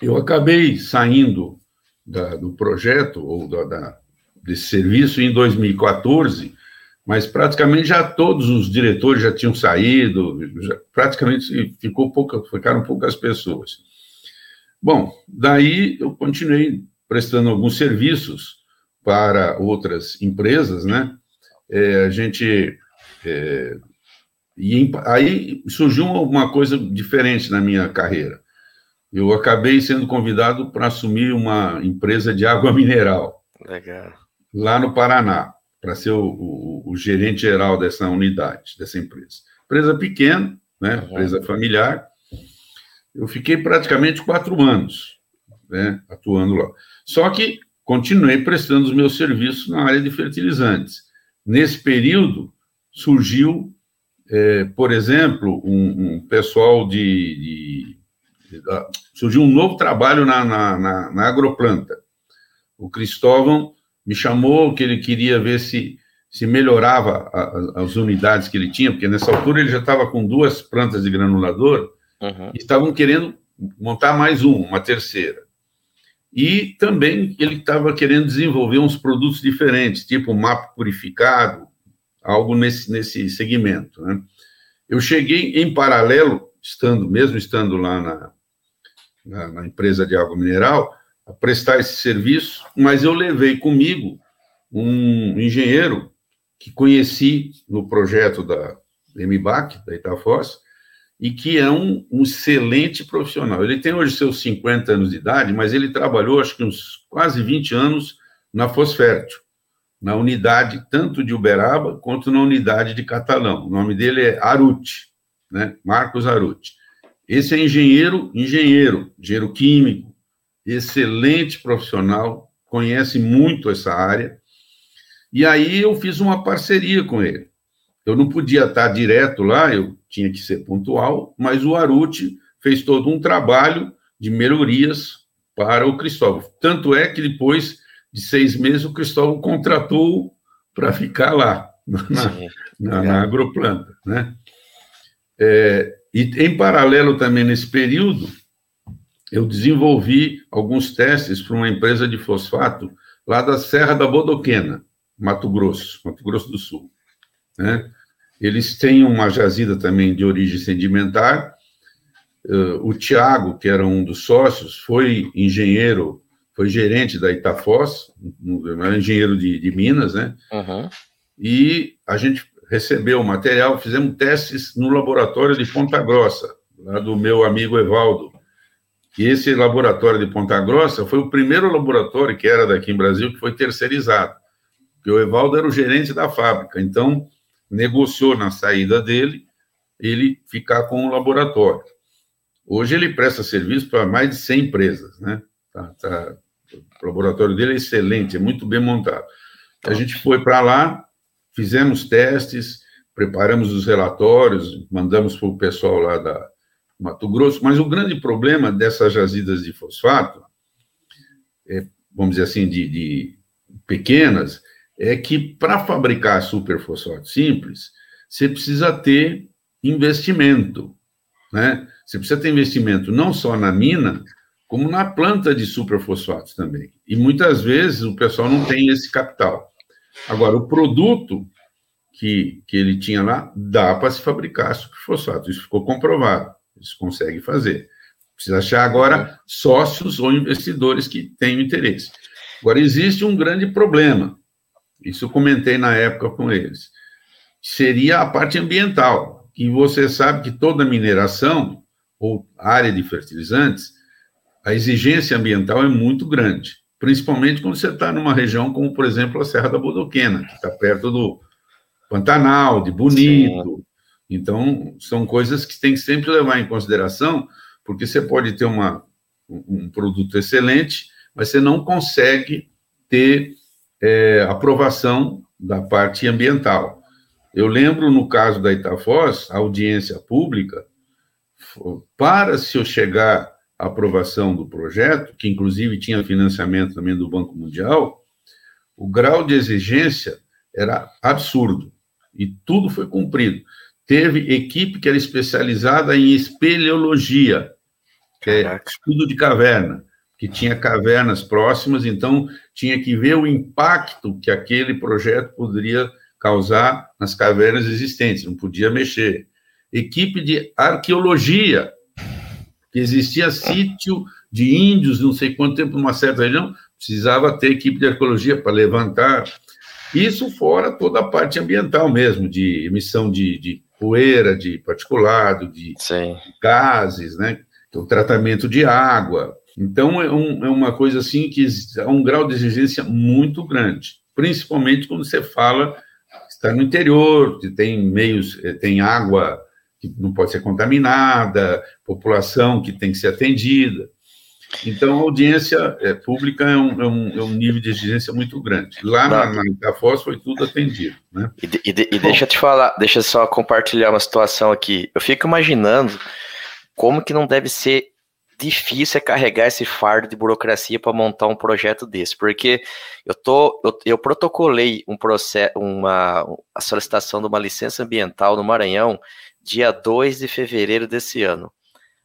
Eu acabei saindo da, do projeto, ou da, da, desse serviço, em 2014, mas praticamente já todos os diretores já tinham saído, já, praticamente ficou pouca, ficaram poucas pessoas. Bom, daí eu continuei prestando alguns serviços para outras empresas, né? É, a gente. É, e aí surgiu uma coisa diferente na minha carreira. Eu acabei sendo convidado para assumir uma empresa de água mineral. Legal. Lá no Paraná, para ser o, o, o, gerente geral dessa unidade, dessa empresa. Empresa pequena, né? Uhum. Empresa familiar eu fiquei praticamente quatro anos né, atuando lá. Só que continuei prestando os meus serviços na área de fertilizantes. Nesse período, surgiu, é, por exemplo, um, um pessoal de, de, de, Surgiu um novo trabalho na, na, na, na agroplanta. O Cristóvão me chamou que ele queria ver se se melhorava a, a, as unidades que ele tinha, porque nessa altura ele já estava com duas plantas de granulador, Uhum. Estavam querendo montar mais uma, uma terceira. E também ele estava querendo desenvolver uns produtos diferentes, tipo mapa purificado, algo nesse, nesse segmento. Né? Eu cheguei em paralelo, estando mesmo estando lá na, na, na empresa de água mineral, a prestar esse serviço, mas eu levei comigo um engenheiro que conheci no projeto da MBAC, da Itafoz, e que é um, um, excelente profissional. Ele tem hoje seus 50 anos de idade, mas ele trabalhou, acho que uns quase 20 anos na Fosfértil, na unidade tanto de Uberaba quanto na unidade de Catalão. O nome dele é Aruti, né? Marcos Aruti. Esse é engenheiro, engenheiro, engenheiro químico, excelente profissional, conhece muito essa área. E aí eu fiz uma parceria com ele. Eu não podia estar direto lá, eu tinha que ser pontual, mas o Aruti fez todo um trabalho de melhorias para o Cristóvão. Tanto é que depois de seis meses o Cristóvão contratou para ficar lá, na, na, na agroplanta. Né? É, e em paralelo também nesse período, eu desenvolvi alguns testes para uma empresa de fosfato lá da Serra da Bodoquena, Mato Grosso, Mato Grosso do Sul. Né? Eles têm uma jazida também de origem sedimentar. Uh, o Tiago, que era um dos sócios, foi engenheiro, foi gerente da Itafoz, engenheiro de, de Minas, né? Uhum. E a gente recebeu o material, fizemos testes no laboratório de Ponta Grossa, lá do meu amigo Evaldo. E esse laboratório de Ponta Grossa foi o primeiro laboratório que era daqui em Brasil que foi terceirizado, porque o Evaldo era o gerente da fábrica. Então, negociou na saída dele ele ficar com o laboratório. Hoje ele presta serviço para mais de 100 empresas, né? Tá, tá, o laboratório dele é excelente, é muito bem montado. A gente foi para lá, fizemos testes, preparamos os relatórios, mandamos para o pessoal lá da Mato Grosso, mas o grande problema dessas jazidas de fosfato, é, vamos dizer assim, de, de pequenas, é que para fabricar superfosfato simples, você precisa ter investimento, né? Você precisa ter investimento não só na mina, como na planta de superfosfatos também. E muitas vezes o pessoal não tem esse capital. Agora, o produto que, que ele tinha lá dá para se fabricar superfosfato. Isso ficou comprovado. Eles conseguem fazer. Precisa achar agora sócios ou investidores que tenham interesse. Agora, existe um grande problema isso eu comentei na época com eles. Seria a parte ambiental. E você sabe que toda mineração ou área de fertilizantes, a exigência ambiental é muito grande, principalmente quando você está numa região como, por exemplo, a Serra da Bodoquena, que está perto do Pantanal, de Bonito. Sim. Então, são coisas que tem que sempre levar em consideração, porque você pode ter uma, um produto excelente, mas você não consegue ter é, aprovação da parte ambiental. Eu lembro, no caso da Itafoz, a audiência pública, para se eu chegar a aprovação do projeto, que inclusive tinha financiamento também do Banco Mundial, o grau de exigência era absurdo e tudo foi cumprido. Teve equipe que era especializada em espeleologia, que é estudo de caverna, que tinha cavernas próximas, então tinha que ver o impacto que aquele projeto poderia causar nas cavernas existentes, não podia mexer. Equipe de arqueologia, que existia sítio de índios, não sei quanto tempo, numa certa região, precisava ter equipe de arqueologia para levantar. Isso fora toda a parte ambiental mesmo, de emissão de, de poeira, de particulado, de Sim. gases, né? o tratamento de água. Então, é, um, é uma coisa assim que é um grau de exigência muito grande, principalmente quando você fala está no interior, que tem meios, eh, tem água que não pode ser contaminada, população que tem que ser atendida. Então, a audiência é, pública é um, é, um, é um, nível de exigência muito grande. Lá na, na Itafós foi tudo atendido. Né? E, e, e deixa eu te falar, deixa eu só compartilhar uma situação aqui. Eu fico imaginando como que não deve ser difícil é carregar esse fardo de burocracia para montar um projeto desse, porque eu tô eu, eu protocolei um processo, uma a solicitação de uma licença ambiental no Maranhão dia 2 de fevereiro desse ano.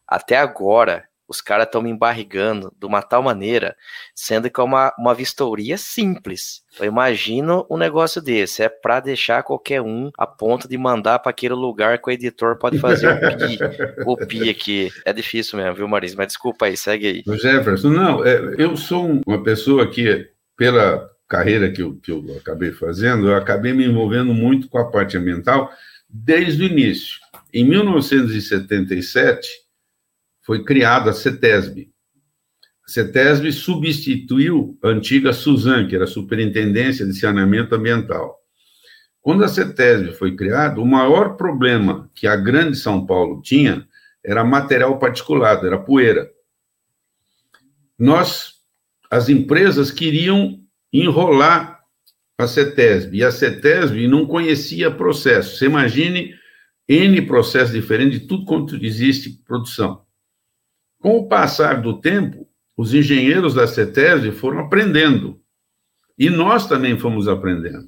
Até agora, os caras estão me embarrigando de uma tal maneira, sendo que é uma, uma vistoria simples. Eu imagino um negócio desse, é para deixar qualquer um a ponto de mandar para aquele lugar que o editor pode fazer o pi, o pi aqui. É difícil mesmo, viu, Marisa? Mas desculpa aí, segue aí. Jefferson, não, é, eu sou uma pessoa que, pela carreira que eu, que eu acabei fazendo, eu acabei me envolvendo muito com a parte ambiental desde o início. Em 1977, foi criada a CETESB. A CETESB substituiu a antiga SUSAN, que era a Superintendência de Saneamento Ambiental. Quando a CETESB foi criada, o maior problema que a Grande São Paulo tinha era material particulado, era poeira. Nós, as empresas queriam enrolar a CETESB, e a CETESB não conhecia processo. Você imagine N processos diferentes de tudo quanto existe produção. Com o passar do tempo, os engenheiros da CETESB foram aprendendo. E nós também fomos aprendendo.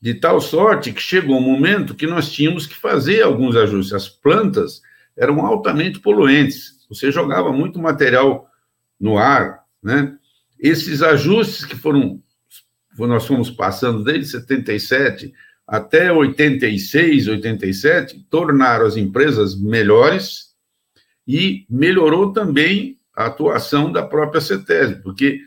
De tal sorte que chegou um momento que nós tínhamos que fazer alguns ajustes. As plantas eram altamente poluentes. Você jogava muito material no ar, né? Esses ajustes que foram nós fomos passando desde 77 até 86, 87, tornaram as empresas melhores e melhorou também a atuação da própria CETESB, porque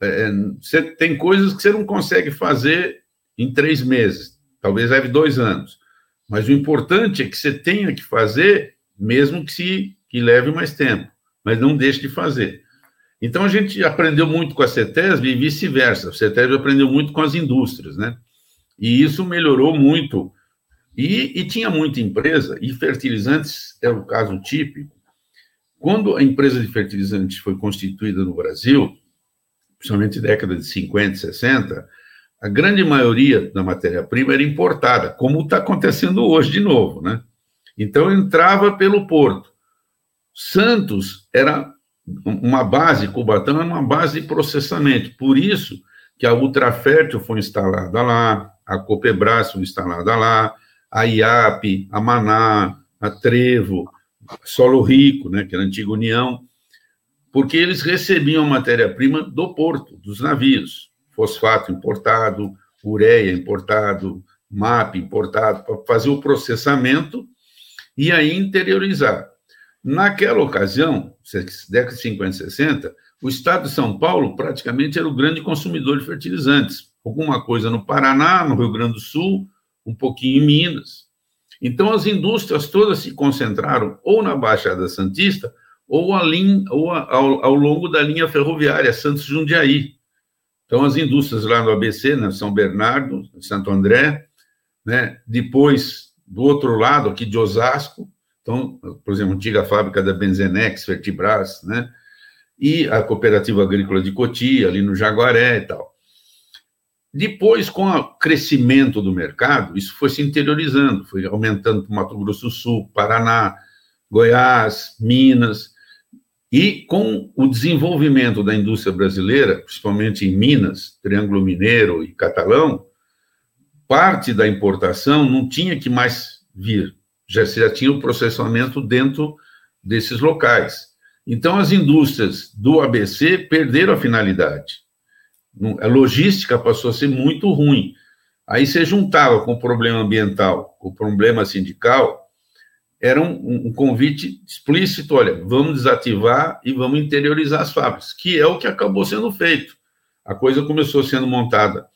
é, você tem coisas que você não consegue fazer em três meses, talvez leve dois anos. Mas o importante é que você tenha que fazer, mesmo que, se, que leve mais tempo, mas não deixe de fazer. Então a gente aprendeu muito com a CETESB e vice-versa. A CETESB aprendeu muito com as indústrias, né? E isso melhorou muito. E, e tinha muita empresa, e fertilizantes é o caso típico, quando a empresa de fertilizantes foi constituída no Brasil, principalmente década de 50, 60, a grande maioria da matéria-prima era importada, como está acontecendo hoje de novo, né? Então entrava pelo porto. Santos era uma base, Cubatão era uma base de processamento. Por isso que a Ultrafértil foi instalada lá, a Copebras foi instalada lá, a IAP, a Maná, a Trevo, solo rico, né, que era a antiga União, porque eles recebiam matéria-prima do porto, dos navios, fosfato importado, ureia importado, MAP importado, para fazer o processamento e aí interiorizar. Naquela ocasião, década de 50 e 60, o estado de São Paulo praticamente era o grande consumidor de fertilizantes. Alguma coisa no Paraná, no Rio Grande do Sul, um pouquinho em Minas. Então, as indústrias todas se concentraram ou na Baixada Santista ou, ali, ou ao, ao, longo da linha ferroviária Santos-Jundiaí. Então, as indústrias lá no ABC, né, São Bernardo, Santo André, né, depois, do outro lado, aqui de Osasco, então, por exemplo, a antiga fábrica da Benzenex, Fertibras, né, e a Cooperativa Agrícola de Cotia, ali no Jaguaré e tal. Depois, com o crescimento do mercado, isso foi se interiorizando, foi aumentando para Mato Grosso do Sul, Paraná, Goiás, Minas, E com o desenvolvimento da indústria brasileira, principalmente em Minas, Triângulo Mineiro e Catalão, parte da importação não tinha que mais vir, já, já tinha o processamento dentro desses locais. Então, as indústrias do ABC perderam a finalidade. A logística passou a ser muito ruim. Aí você juntava com o problema ambiental, com o problema sindical, era um, um, convite explícito: olha, vamos desativar e vamos interiorizar as fábricas, que é o que acabou sendo feito. A coisa começou sendo montada.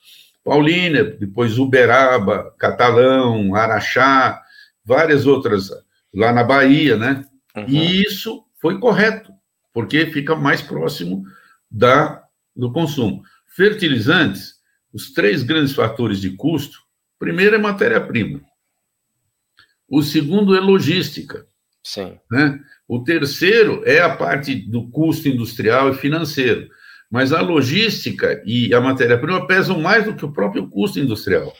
Paulínia, depois Uberaba, Catalão, Araxá, várias outras lá na Bahia, né? Uhum. E isso foi correto, porque fica mais próximo da, do consumo. Fertilizantes, os três grandes fatores de custo, primeiro é matéria-prima. O segundo é logística. Sim. Né? O terceiro é a parte do custo industrial e financeiro. Mas a logística e a matéria-prima pesam mais do que o próprio custo industrial.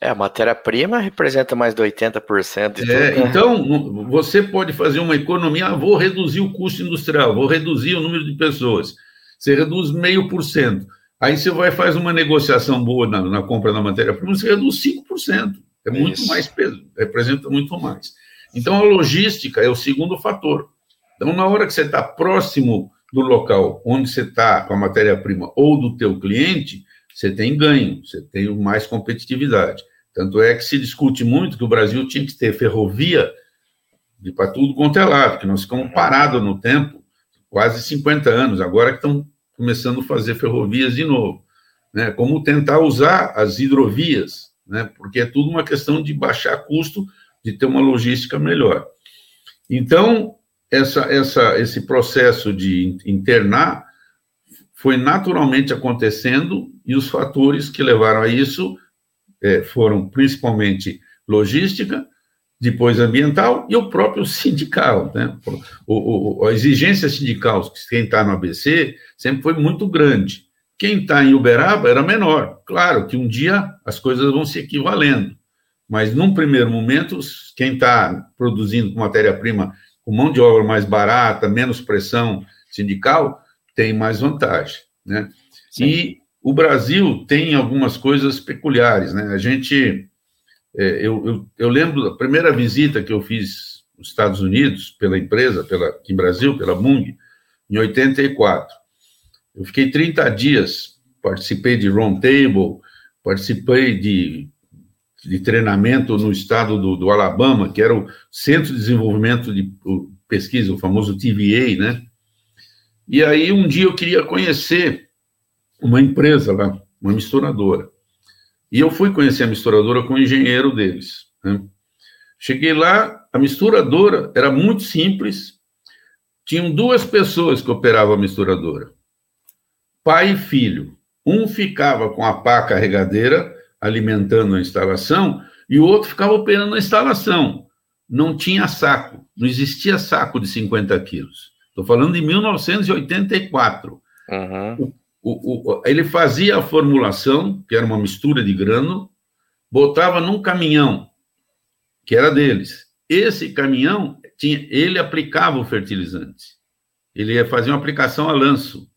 É, a matéria-prima representa mais de 80%. De é, tudo, né? Então, você pode fazer uma economia, ah, vou reduzir o custo industrial, vou reduzir o número de pessoas. Você reduz meio por cento. Aí você vai faz uma negociação boa na, na compra da matéria-prima, você reduz 5%. É muito Isso. mais peso, representa muito mais. Então, a logística é o segundo fator. Então, na hora que você está próximo do local onde você está com a matéria-prima ou do teu cliente, você tem ganho, você tem mais competitividade. Tanto é que se discute muito que o Brasil tinha que ter ferrovia para tudo quanto é lado, que nós ficamos parados no tempo, quase 50 anos, agora que estão começando a fazer ferrovias de novo. Né? Como tentar usar as hidrovias, né? porque é tudo uma questão de baixar custo, de ter uma logística melhor. Então, essa, essa, esse processo de internar foi naturalmente acontecendo e os fatores que levaram a isso é, foram principalmente logística, depois ambiental e o próprio sindical. Né? O, o, a exigência sindical, quem está no ABC, sempre foi muito grande. Quem está em Uberaba era menor. Claro que um dia as coisas vão se equivalendo, mas num primeiro momento, quem está produzindo matéria-prima com mão de obra mais barata, menos pressão sindical, tem mais vantagem. Né? E o Brasil tem algumas coisas peculiares, né? A gente, eu, eu, eu, lembro da primeira visita que eu fiz nos Estados Unidos pela empresa, pela, aqui em Brasil, pela Mung, em 84. Eu fiquei 30 dias, participei de roundtable, participei de, de treinamento no estado do, do Alabama, que era o Centro de Desenvolvimento de Pesquisa, o famoso TVA, né? E aí um dia eu queria conhecer uma empresa lá, uma misturadora. E eu fui conhecer a misturadora com o engenheiro deles. Né? Cheguei lá, a misturadora era muito simples, tinham duas pessoas que operavam a misturadora, pai e filho. Um ficava com a pá carregadeira, alimentando a instalação, e o outro ficava operando a instalação. Não tinha saco, não existia saco de 50 quilos. Estou falando de 1984. Uhum o, o, ele fazia a formulação, que era uma mistura de grano, botava num caminhão, que era deles. Esse caminhão, tinha, ele aplicava o fertilizante. Ele ia fazer uma aplicação a lanço.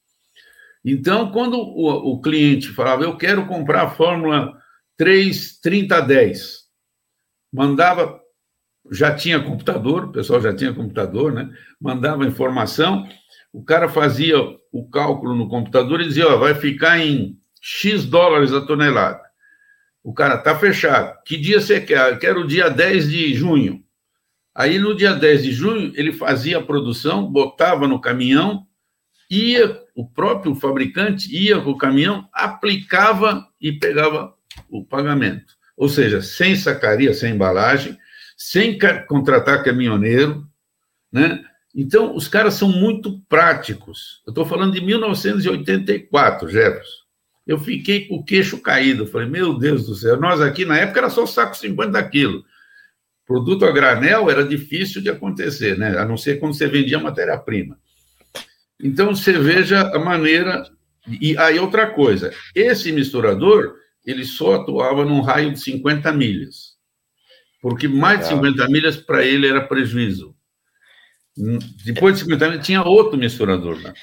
Então, quando o, o cliente falava, eu quero comprar a fórmula 33010, mandava, já tinha computador, o pessoal já tinha computador, né? Mandava informação, o cara fazia o cálculo no computador e dizia, ó, vai ficar em X dólares a tonelada. O cara, tá fechado. Que dia você quer? Eu quero o dia 10 de junho. Aí, no dia 10 de junho, ele fazia a produção, botava no caminhão, ia, o próprio fabricante ia com o caminhão, aplicava e pegava o pagamento. Ou seja, sem sacaria, sem embalagem, sem contratar caminhoneiro, né? Então, os caras são muito práticos. Eu estou falando de 1984, Jefferson. Eu fiquei com o queixo caído. Falei, meu Deus do céu, nós aqui na época era só saco 50 quilos. Produto a granel era difícil de acontecer, né? A não ser quando você vendia matéria-prima. Então, você veja a maneira. E aí, outra coisa: esse misturador, ele só atuava num raio de 50 milhas. Porque mais de 50 milhas, para ele, era prejuízo. Depois de 50 anos, tinha outro misturador lá.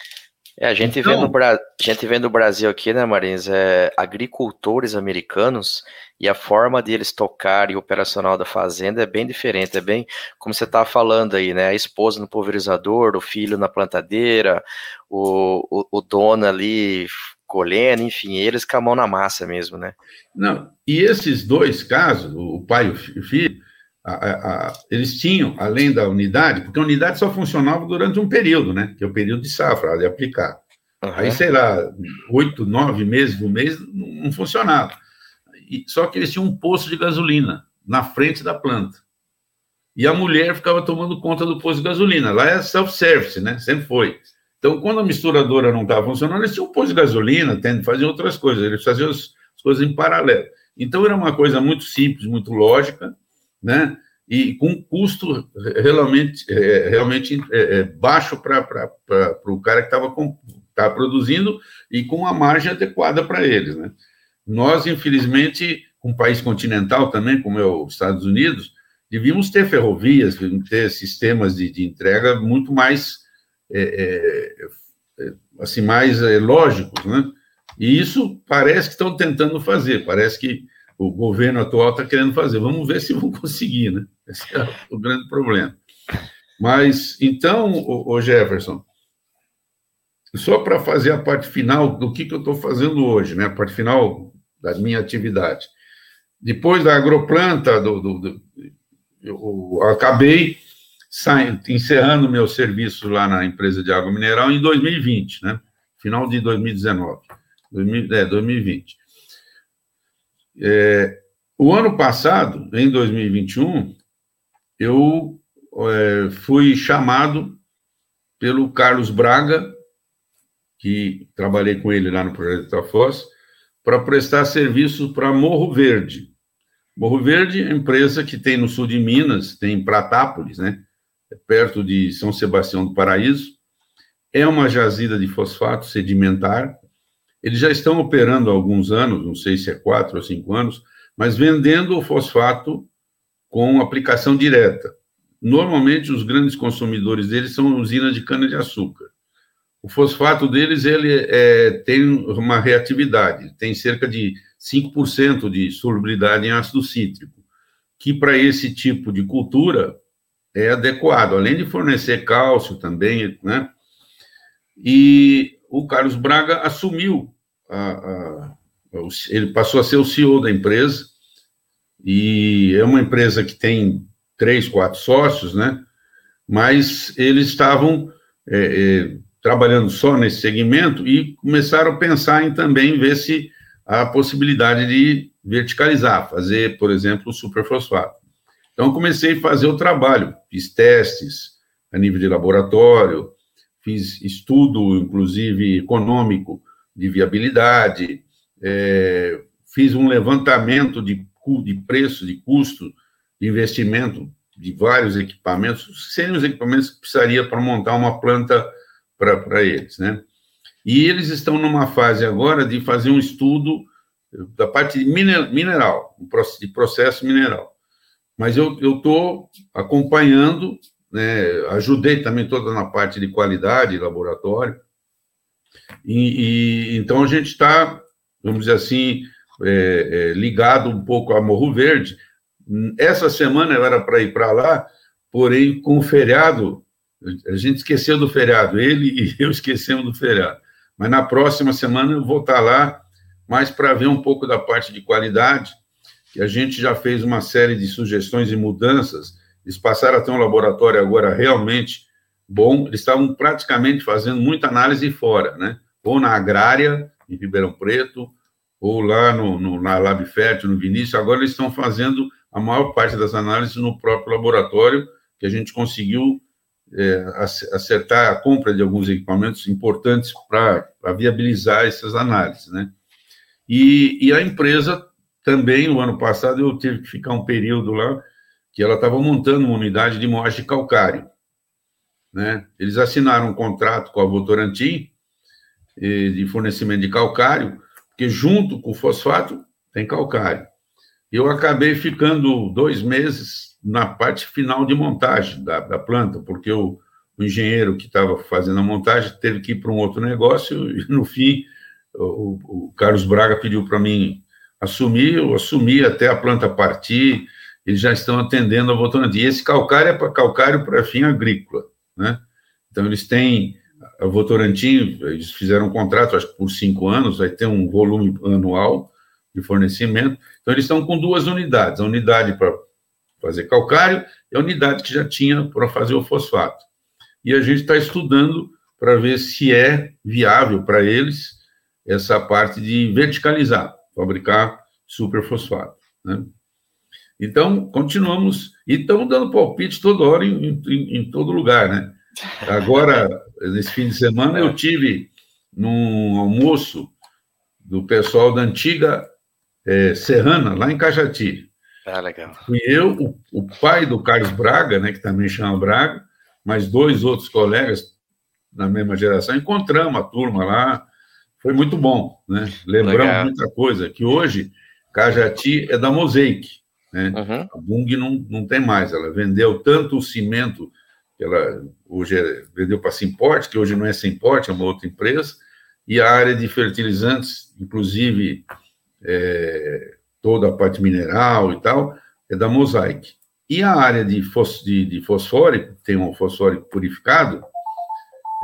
É, a gente, então, vê no Bra... a gente vê no Brasil aqui, né, Marins, é, agricultores americanos e a forma de eles tocarem o operacional da fazenda é bem diferente, é bem como você estava falando aí, né, a esposa no pulverizador, o filho na plantadeira, o, o, o dono ali colhendo, enfim, eles com a mão na massa mesmo, né? Não, e esses dois casos, o pai e o filho, a, a, eles tinham, além da unidade, porque a unidade só funcionava durante um período, né? Que é o período de safra, de aplicar. Uhum. Aí, sei lá, oito, nove meses do mês não funcionava. E, só que eles tinham um poço de gasolina na frente da planta. E a mulher ficava tomando conta do poço de gasolina. Lá é self-service, né? Sempre foi. Então, quando a misturadora não estava funcionando, eles tinham um poço de gasolina, faziam outras coisas, eles faziam as, as coisas em paralelo. Então, era uma coisa muito simples, muito lógica, né? E com custo realmente, é, realmente é, é baixo para o cara que estava tá produzindo e com uma margem adequada para eles, né? Nós, infelizmente, um país continental também, como é os Estados Unidos, devíamos ter ferrovias, devíamos ter sistemas de, de entrega muito mais, é, é, é assim, mais lógicos, né? E isso parece que estão tentando fazer, parece que o governo atual está querendo fazer. Vamos ver se vão conseguir, né? Esse é o grande problema. Mas, então, o Jefferson, só para fazer a parte final do que, que eu estou fazendo hoje, né? A parte final da minha atividade. Depois da agroplanta, do, do, do eu acabei saindo, encerrando meu serviço lá na empresa de água mineral em 2020, né? Final de 2019, 2000, é, 2020. É, o ano passado, em 2021, eu é, fui chamado pelo Carlos Braga, que trabalhei com ele lá no projeto da para prestar serviço para Morro Verde. Morro Verde é empresa que tem no sul de Minas, tem em Pratápolis, né? É perto de São Sebastião do Paraíso. É uma jazida de fosfato sedimentar, eles já estão operando há alguns anos, não sei se é quatro ou cinco anos, mas vendendo o fosfato com aplicação direta. Normalmente, os grandes consumidores deles são usinas de cana-de-açúcar. O fosfato deles ele é, tem uma reatividade, tem cerca de 5% de solubilidade em ácido cítrico, que para esse tipo de cultura é adequado, além de fornecer cálcio também, né? E o Carlos Braga assumiu, a, a, ele passou a ser o CEO da empresa, e é uma empresa que tem três, quatro sócios, né? Mas eles estavam é, é, trabalhando só nesse segmento e começaram a pensar em também ver se a possibilidade de verticalizar, fazer, por exemplo, o superfosfato. Então, comecei a fazer o trabalho, fiz testes a nível de laboratório, fiz estudo, inclusive, econômico de viabilidade, é, fiz um levantamento de, de preço, de custo de investimento de vários equipamentos, sem os equipamentos que precisaria para montar uma planta para eles, né? E eles estão numa fase agora de fazer um estudo da parte de mineral, de processo mineral. Mas eu estou acompanhando né, ajudei também toda na parte de qualidade, laboratório. E, e então a gente está, vamos dizer assim, é, é, ligado um pouco a Morro Verde. Essa semana eu era para ir para lá, porém com o feriado, a gente esqueceu do feriado, ele e eu esquecemos do feriado. Mas na próxima semana eu vou estar tá lá mais para ver um pouco da parte de qualidade, que a gente já fez uma série de sugestões e mudanças eles passaram a ter um laboratório agora realmente bom. Eles estavam praticamente fazendo muita análise fora, né? Ou na agrária, em Ribeirão Preto, ou lá no, no, na Lab Fértil, no Vinícius. Agora eles estão fazendo a maior parte das análises no próprio laboratório, que a gente conseguiu é, acertar a compra de alguns equipamentos importantes para viabilizar essas análises, né? E, e, a empresa também, no ano passado, eu tive que ficar um período lá que ela estava montando uma unidade de moagem de calcário. Né? Eles assinaram um contrato com a Votorantim de fornecimento de calcário, porque junto com o fosfato tem calcário. Eu acabei ficando dois meses na parte final de montagem da, da planta, porque o, o engenheiro que estava fazendo a montagem teve que ir para um outro negócio e, no fim, o, o Carlos Braga pediu para mim assumir, eu assumi até a planta partir, eles já estão atendendo a Votorantim. E esse calcário é para calcário para fim agrícola, né? Então, eles têm a Votorantim, eles fizeram um contrato, acho que por cinco anos, vai ter um volume anual de fornecimento. Então, eles estão com duas unidades, a unidade para fazer calcário e a unidade que já tinha para fazer o fosfato. E a gente está estudando para ver se é viável para eles essa parte de verticalizar, fabricar superfosfato. Né? Então, continuamos, e estamos dando palpite toda hora em, em, em todo lugar, né? Agora, nesse fim de semana, eu tive num almoço do pessoal da antiga é, Serrana, lá em Cajati. Ah, legal. Fui eu, o, o, pai do Carlos Braga, né, que também chama Braga, mais dois outros colegas da mesma geração, encontramos a turma lá, foi muito bom, né? Lembramos legal. muita coisa, que hoje Cajati é da Mosaic, né? Uhum. A Bung não, não tem mais, ela vendeu tanto o cimento ela hoje é, vendeu para Simport, que hoje não é Simport, é uma outra empresa, e a área de fertilizantes, inclusive é, toda a parte mineral e tal, é da Mosaic. E a área de, fos, de, de fosfórico, tem um fosfórico purificado,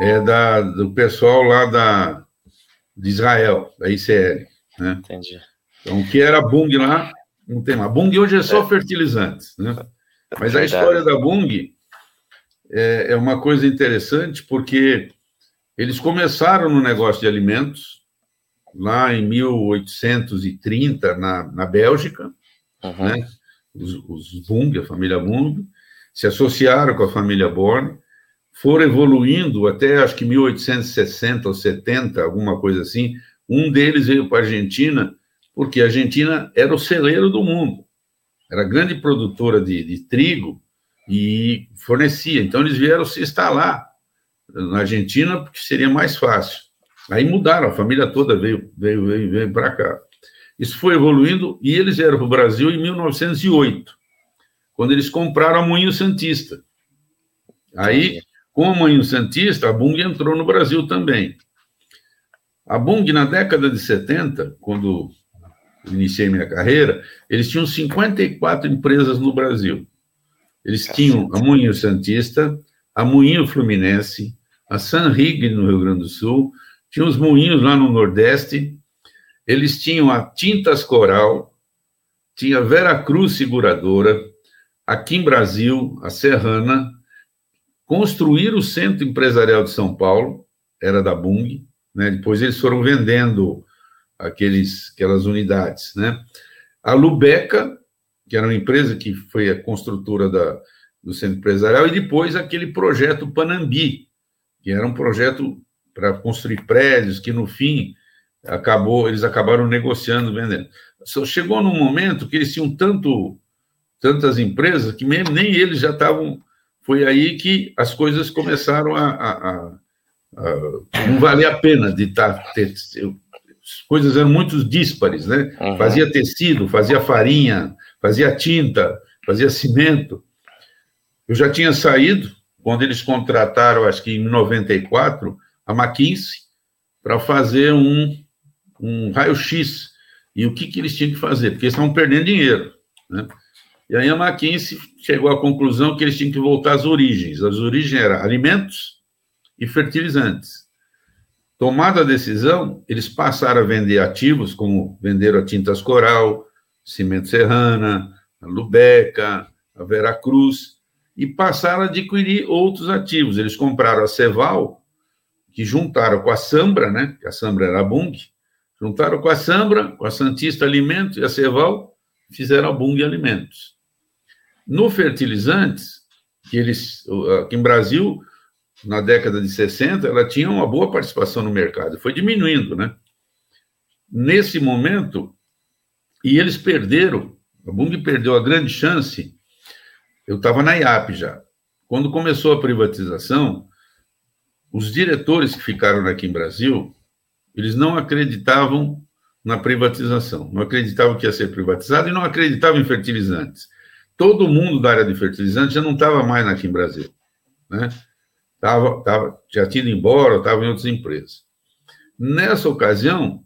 é da, do pessoal lá da, de Israel, da ICL. Né? Entendi. Então, o que era Bung lá, não tem mais. Bung hoje é só é. fertilizantes. Né? Mas a história da Bung é, é uma coisa interessante, porque eles começaram no negócio de alimentos, lá em 1830, na, na Bélgica, uhum. né? os, os Bung, a família Bung, se associaram com a família Born, foram evoluindo até acho que 1860 ou 70, alguma coisa assim. Um deles veio para a Argentina, porque a Argentina era o celeiro do mundo, era grande produtora de, de trigo e fornecia. Então, eles vieram se instalar na Argentina porque seria mais fácil. Aí mudaram, a família toda veio, veio, veio, veio para cá. Isso foi evoluindo e eles vieram para o Brasil em 1908, quando eles compraram a Moinho Santista. Aí, com a Moinho Santista, a Bung entrou no Brasil também. A Bung, na década de 70, quando iniciei minha carreira, eles tinham 54 empresas no Brasil. Eles tinham a Moinho Santista, a Moinho Fluminense, a San Rig no Rio Grande do Sul, tinha os moinhos lá no Nordeste, eles tinham a Tintas Coral, tinha a Vera Cruz Seguradora, aqui em Brasil, a Serrana, construíram o Centro Empresarial de São Paulo, era da Bung, né? depois eles foram vendendo aqueles, aquelas unidades. Né? A Lubeca, que era uma empresa que foi a construtora da, do centro empresarial, e depois aquele projeto Panambi, que era um projeto para construir prédios, que no fim acabou, eles acabaram negociando, vendendo. Só chegou num momento que eles tinham tanto, tantas empresas que mesmo, nem eles já estavam. Foi aí que as coisas começaram a, a, a, a não valer a pena de estar. Tá, ter, coisas eram muito díspares, né? Uhum. Fazia tecido, fazia farinha, fazia tinta, fazia cimento. Eu já tinha saído quando eles contrataram, acho que em 94, a McKinsey para fazer um, um raio-x. E o que, que eles tinham que fazer? Porque eles estavam perdendo dinheiro. Né? E aí a McKinsey chegou à conclusão que eles tinham que voltar às origens. As origens eram alimentos e fertilizantes. Tomada a decisão, eles passaram a vender ativos, como venderam a Tintas Coral, Cimento Serrana, a Lubeca, a Veracruz, e passaram a adquirir outros ativos. Eles compraram a Ceval, que juntaram com a Sambra, né? Que a Sambra era a Bung, juntaram com a Sambra, com a Santista Alimentos e a Ceval, fizeram a Bung Alimentos. No fertilizantes, que eles, aqui em Brasil, na década de 60, ela tinha uma boa participação no mercado, foi diminuindo, né? Nesse momento, e eles perderam, a Bung perdeu a grande chance. Eu estava na IAP já. Quando começou a privatização, os diretores que ficaram aqui em Brasil, eles não acreditavam na privatização, não acreditavam que ia ser privatizado e não acreditavam em fertilizantes. Todo mundo da área de fertilizantes já não estava mais aqui em Brasil, né? Tava, tava, já tinha ido embora, estava em outras empresas. Nessa ocasião,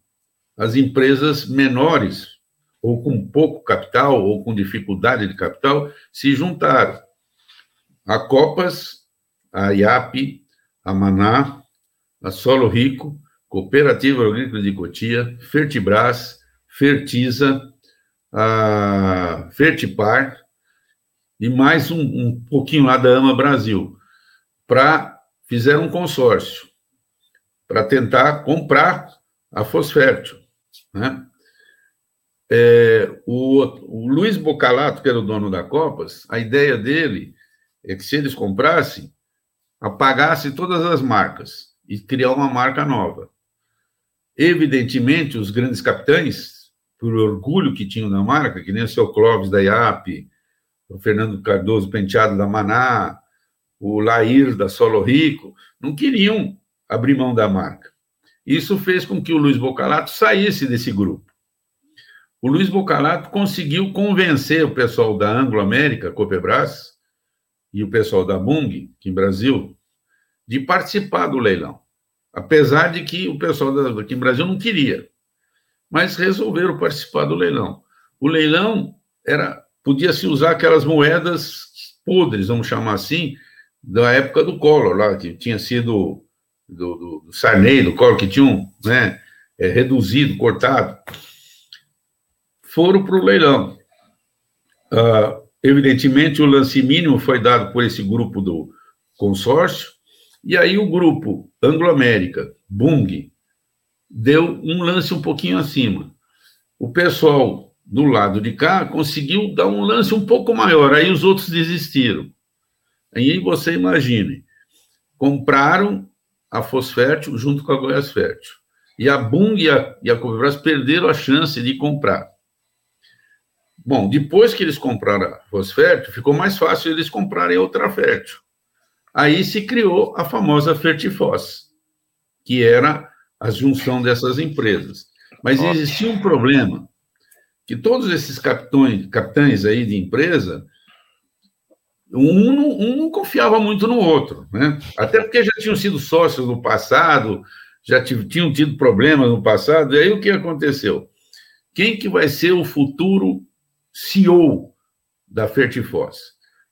as empresas menores, ou com pouco capital, ou com dificuldade de capital, se juntaram. A Copas, a IAP, a Maná, a Solo Rico, Cooperativa Agrícola de Cotia, Fertibras, Fertiza, a Fertipar e mais um, um pouquinho lá da AMA Brasil, para fizeram um consórcio para tentar comprar a Fosfértil. Né? É, o, o Luiz Bocalato, que era o dono da Copas, a ideia dele é que se eles comprassem, apagasse todas as marcas e criar uma marca nova. Evidentemente, os grandes capitães, por orgulho que tinham da marca, que nem o seu Clóvis da IAP, o Fernando Cardoso Penteado da Maná, o Lair da Solo Rico, não queriam abrir mão da marca. Isso fez com que o Luiz Bocalato saísse desse grupo. O Luiz Bocalato conseguiu convencer o pessoal da Anglo América, Copebras, e o pessoal da Bung, aqui em Brasil, de participar do leilão. Apesar de que o pessoal aqui em Brasil não queria. Mas resolveram participar do leilão. O leilão era podia se usar aquelas moedas podres, vamos chamar assim, da época do Collor, lá, que tinha sido do, do, do Sarney, do Collor, que tinham né, é, reduzido, cortado, foram para o leilão. Uh, evidentemente, o lance mínimo foi dado por esse grupo do consórcio, e aí o grupo Anglo-América, Bung, deu um lance um pouquinho acima. O pessoal do lado de cá conseguiu dar um lance um pouco maior, aí os outros desistiram. Aí você imagine, compraram a Fosfértil junto com a Goiás Fértil. E a Bung e a, e a perderam a chance de comprar. Bom, depois que eles compraram a Fosfértil, ficou mais fácil eles comprarem outra fértil. Aí se criou a famosa Fertifos, que era a junção dessas empresas. Mas existia um problema, que todos esses capitões, capitães aí de empresa, um, um não confiava muito no outro, né? Até porque já tinham sido sócios no passado, já tinham tido problemas no passado, e aí o que aconteceu? Quem que vai ser o futuro CEO da Fertifos?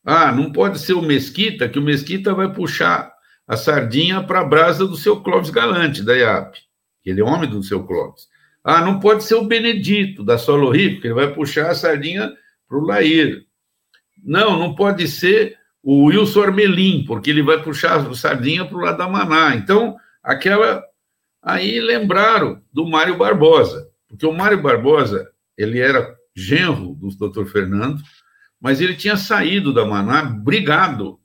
Ah, não pode ser o Mesquita, que o Mesquita vai puxar a sardinha para a brasa do seu Clóvis Galante, da IAP, ele é homem do seu Clóvis. Ah, não pode ser o Benedito, da Solo Rico, que ele vai puxar a sardinha para o Lair. Não, não pode ser o Wilson Armelim, porque ele vai puxar a sardinha para o lado da Maná. Então, aquela. Aí lembraram do Mário Barbosa, porque o Mário Barbosa ele era genro do doutor Fernando, mas ele tinha saído da Maná brigado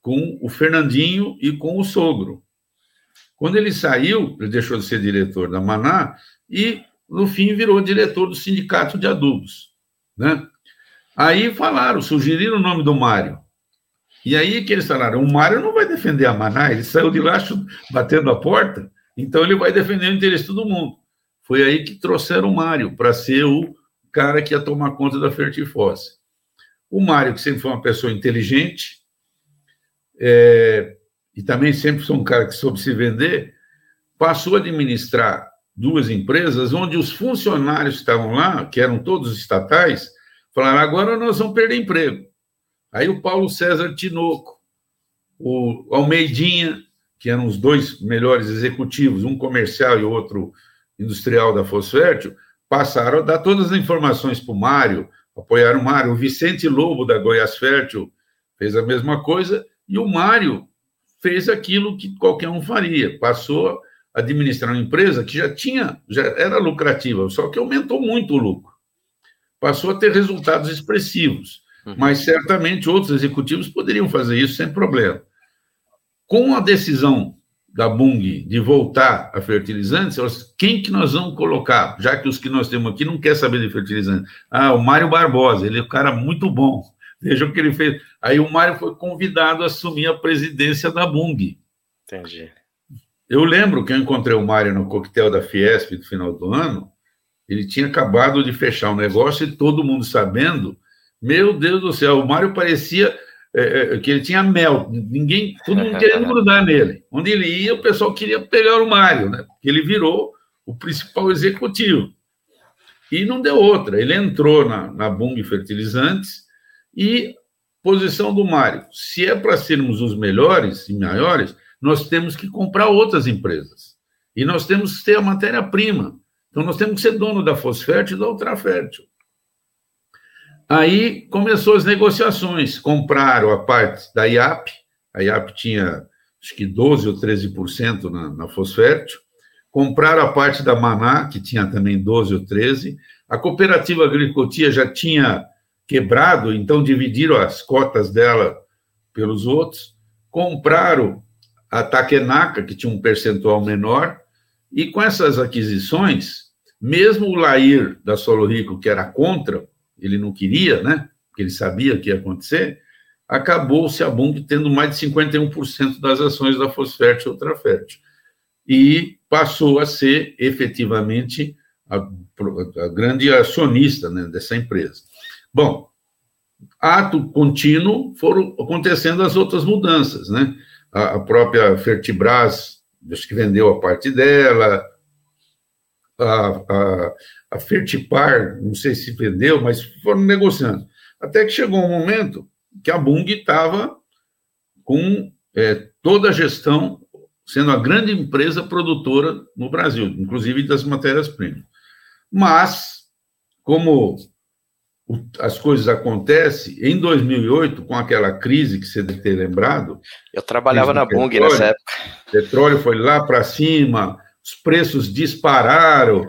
com o Fernandinho e com o sogro. Quando ele saiu, ele deixou de ser diretor da Maná e, no fim, virou diretor do Sindicato de Adubos. Né? Aí falaram, sugeriram o nome do Mário. E aí que eles falaram, o Mário não vai defender a Maná, ele saiu de lá batendo a porta, então ele vai defender o interesse de todo mundo. Foi aí que trouxeram o Mário para ser o cara que ia tomar conta da Fertifós. O Mário, que sempre foi uma pessoa inteligente, é, e também sempre foi um cara que soube se vender, passou a administrar duas empresas onde os funcionários que estavam lá, que eram todos estatais, Falaram, agora nós vamos perder emprego. Aí o Paulo César Tinoco, o Almeidinha, que eram os dois melhores executivos, um comercial e outro industrial da Fosfértil, passaram a dar todas as informações para o Mário, apoiaram o Mário. O Vicente Lobo, da Goiás Fértil, fez a mesma coisa, e o Mário fez aquilo que qualquer um faria, passou a administrar uma empresa que já tinha, já era lucrativa, só que aumentou muito o lucro passou a ter resultados expressivos. Uhum. Mas certamente outros executivos poderiam fazer isso sem problema. Com a decisão da Bung de voltar a fertilizantes, quem que nós vamos colocar? Já que os que nós temos aqui não quer saber de fertilizantes. Ah, o Mário Barbosa, ele é um cara muito bom. Veja o que ele fez. Aí o Mário foi convidado a assumir a presidência da Bung. Entendi. Eu lembro que eu encontrei o Mário no coquetel da Fiesp no final do ano, ele tinha acabado de fechar o um negócio e todo mundo sabendo. Meu Deus do céu, o Mário parecia é, é, que ele tinha mel, ninguém, todo mundo queria grudar nele. Onde ele ia, o pessoal queria pegar o Mário, né? Porque ele virou o principal executivo. E não deu outra. Ele entrou na, na Bung Fertilizantes e posição do Mário. Se é para sermos os melhores e maiores, nós temos que comprar outras empresas. E nós temos que ter a matéria-prima. Então, nós temos que ser dono da Fosfértil e da Ultrafértil. Aí começou as negociações. Compraram a parte da IAP, a IAP tinha acho que 12 ou 13% na, na Fosfértil. Compraram a parte da Maná, que tinha também 12 ou 13. A cooperativa Agricultia já tinha quebrado, então dividiram as cotas dela pelos outros. Compraram a Takenaka, que tinha um percentual menor, e com essas aquisições, mesmo o Lair da Solo Rico, que era contra, ele não queria, né? Porque ele sabia que ia acontecer, acabou-se a Bung tendo mais de 51% das ações da Fosfértil e Ultrafértil. E passou a ser efetivamente a, a grande acionista né, dessa empresa. Bom, ato contínuo foram acontecendo as outras mudanças, né? A, a própria Fertibras, acho que vendeu a parte dela, a, a, a Fertipar, não sei se vendeu, mas foram negociando. Até que chegou um momento que a Bung estava com é, toda a gestão, sendo a grande empresa produtora no Brasil, inclusive das matérias-primas. Mas, como as coisas acontecem, em 2008, com aquela crise que você deve ter lembrado. Eu trabalhava na Bung nessa época. O petróleo foi lá para cima, os preços dispararam,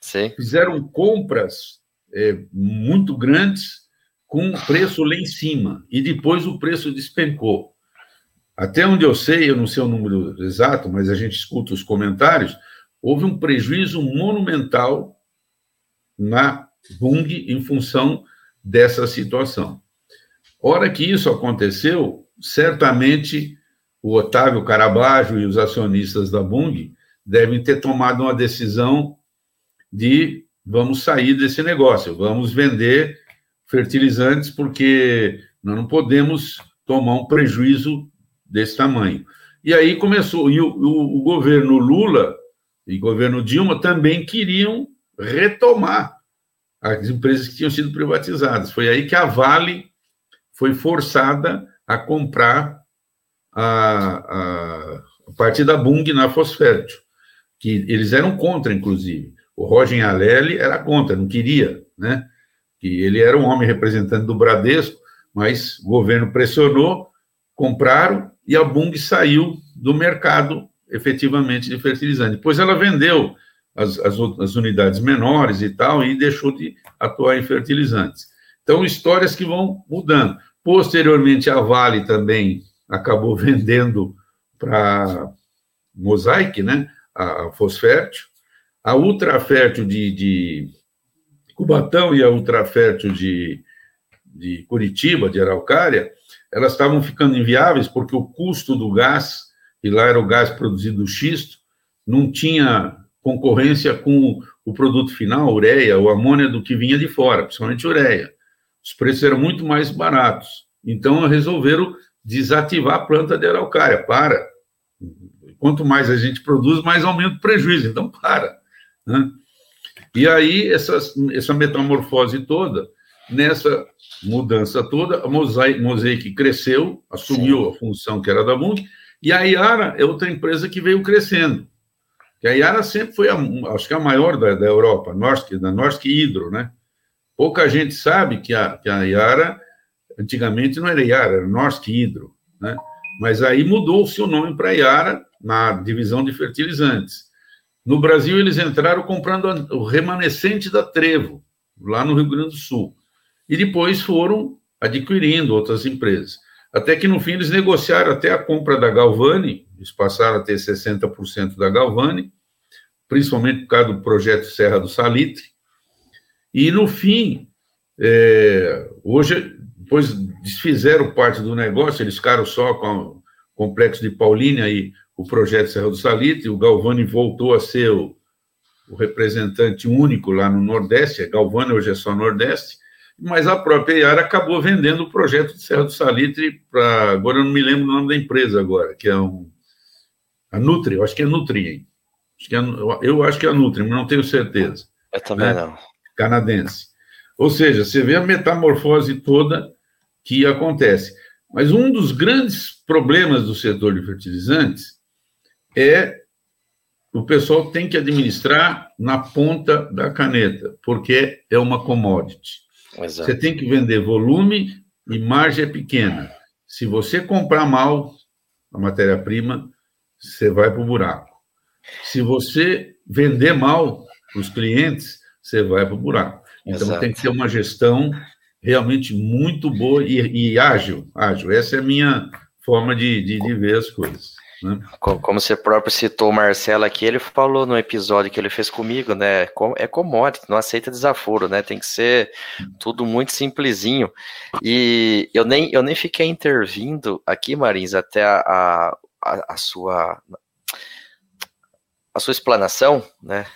Sim. fizeram compras é, muito grandes com preço lá em cima, e depois o preço despencou. Até onde eu sei, eu não sei o número exato, mas a gente escuta os comentários, houve um prejuízo monumental na Bung em função dessa situação. Hora que isso aconteceu, certamente o Otávio Carabajo e os acionistas da Bung devem ter tomado uma decisão de vamos sair desse negócio, vamos vender fertilizantes, porque nós não podemos tomar um prejuízo desse tamanho. E aí começou, e o, o, o governo Lula e o governo Dilma também queriam retomar as empresas que tinham sido privatizadas. Foi aí que a Vale foi forçada a comprar a, a, a parte da Bung na Fosfértil, que eles eram contra, inclusive. O Roger Alelli era contra, não queria, né? Que ele era um homem representante do Bradesco, mas o governo pressionou, compraram e a Bung saiu do mercado efetivamente de fertilizante. Depois ela vendeu as, as, as unidades menores e tal e deixou de atuar em fertilizantes. Então, histórias que vão mudando. Posteriormente, a Vale também acabou vendendo para Mosaic, né? A, Fosfértil, a ultrafértil de, de Cubatão e a ultrafértil de, de Curitiba, de Araucária, elas estavam ficando inviáveis porque o custo do gás, e lá era o gás produzido do xisto, não tinha concorrência com o produto final, ureia ou amônia, do que vinha de fora, principalmente ureia. Os preços eram muito mais baratos. Então, resolveram desativar a planta de araucária. Para. Quanto mais a gente produz, mais aumenta o prejuízo. Então, para. Né? E aí, essa, essa metamorfose toda, nessa mudança toda, a Mosaic, Mosaic cresceu, assumiu Sim. a função que era da Mung, e a Iara é outra empresa que veio crescendo. Que a Iara sempre foi, a, acho que a maior da, da Europa, Norsk, da Norsk Hydro, né? Pouca gente sabe que a, que a Iara, antigamente não era Iara, era Norsk Hydro, né? Mas aí mudou-se o nome para Iara na divisão de fertilizantes. No Brasil, eles entraram comprando o remanescente da Trevo, lá no Rio Grande do Sul. E depois foram adquirindo outras empresas. Até que, no fim, eles negociaram até a compra da Galvani, eles passaram a ter 60% da Galvani, principalmente por causa do projeto Serra do Salitre. E, no fim, é, hoje, depois desfizeram parte do negócio, eles ficaram só com o complexo de Paulínia e o projeto Serra do Salitre, o Galvani voltou a ser o, o representante único lá no Nordeste, a Galvani hoje é só Nordeste, mas a própria Iara acabou vendendo o projeto de Serra do Salitre para. Agora eu não me lembro o nome da empresa agora, que é um. A Nutri, eu acho que é Nutri, hein? Acho que é, eu acho que é a Nutri, mas não tenho certeza. Eu também né? não. Canadense. Ou seja, você vê a metamorfose toda que acontece. Mas um dos grandes problemas do setor de fertilizantes é o pessoal tem que administrar na ponta da caneta, porque é uma commodity. Exato. Você tem que vender volume e margem é pequena. Se você comprar mal a matéria-prima, você vai para o buraco. Se você vender mal para os clientes, você vai para o buraco. Então Exato. tem que ter uma gestão realmente muito boa e, e ágil, ágil. Essa é a minha forma de, de, de ver as coisas. Né? Como você próprio citou o Marcelo aqui, ele falou no episódio que ele fez comigo, né? É commodity, não aceita desaforo, né? Tem que ser tudo muito simplesinho. E eu nem, eu nem fiquei intervindo aqui, Marins, até a, a, a sua a sua explanação, né?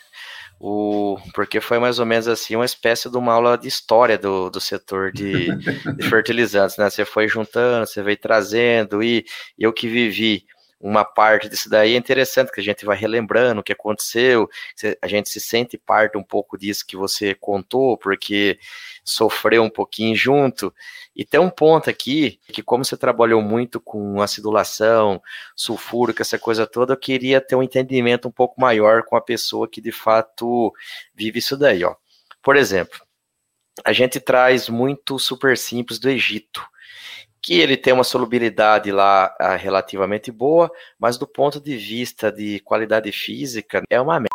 o, porque foi mais ou menos assim uma espécie de uma aula de história do, do setor de, de fertilizantes, né? Você foi juntando, você veio trazendo, e eu que vivi uma parte disso daí é interessante, que a gente vai relembrando o que aconteceu, a gente se sente parte um pouco disso que você contou, porque sofreu um pouquinho junto. E tem um ponto aqui, que como você trabalhou muito com acidulação, sulfúrico, essa coisa toda, eu queria ter um entendimento um pouco maior com a pessoa que de fato vive isso daí, ó. Por exemplo, a gente traz muito super simples do Egito, que ele tem uma solubilidade lá ah, relativamente boa, mas do ponto de vista de qualidade física é uma merda.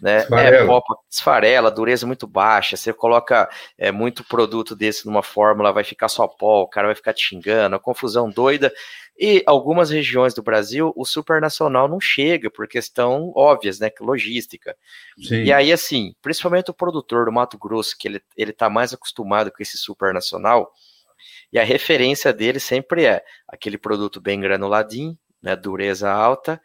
Né? Esfarela. É, pop, esfarela, dureza muito baixa. Você coloca é, muito produto desse numa fórmula, vai ficar só pó, o cara vai ficar te xingando, confusão doida. E algumas regiões do Brasil, o supernacional não chega por questão óbvias, né? Logística. Sim. E aí, assim, principalmente o produtor do Mato Grosso, que ele, ele tá mais acostumado com esse supernacional, e a referência dele sempre é aquele produto bem granuladinho, né? Dureza alta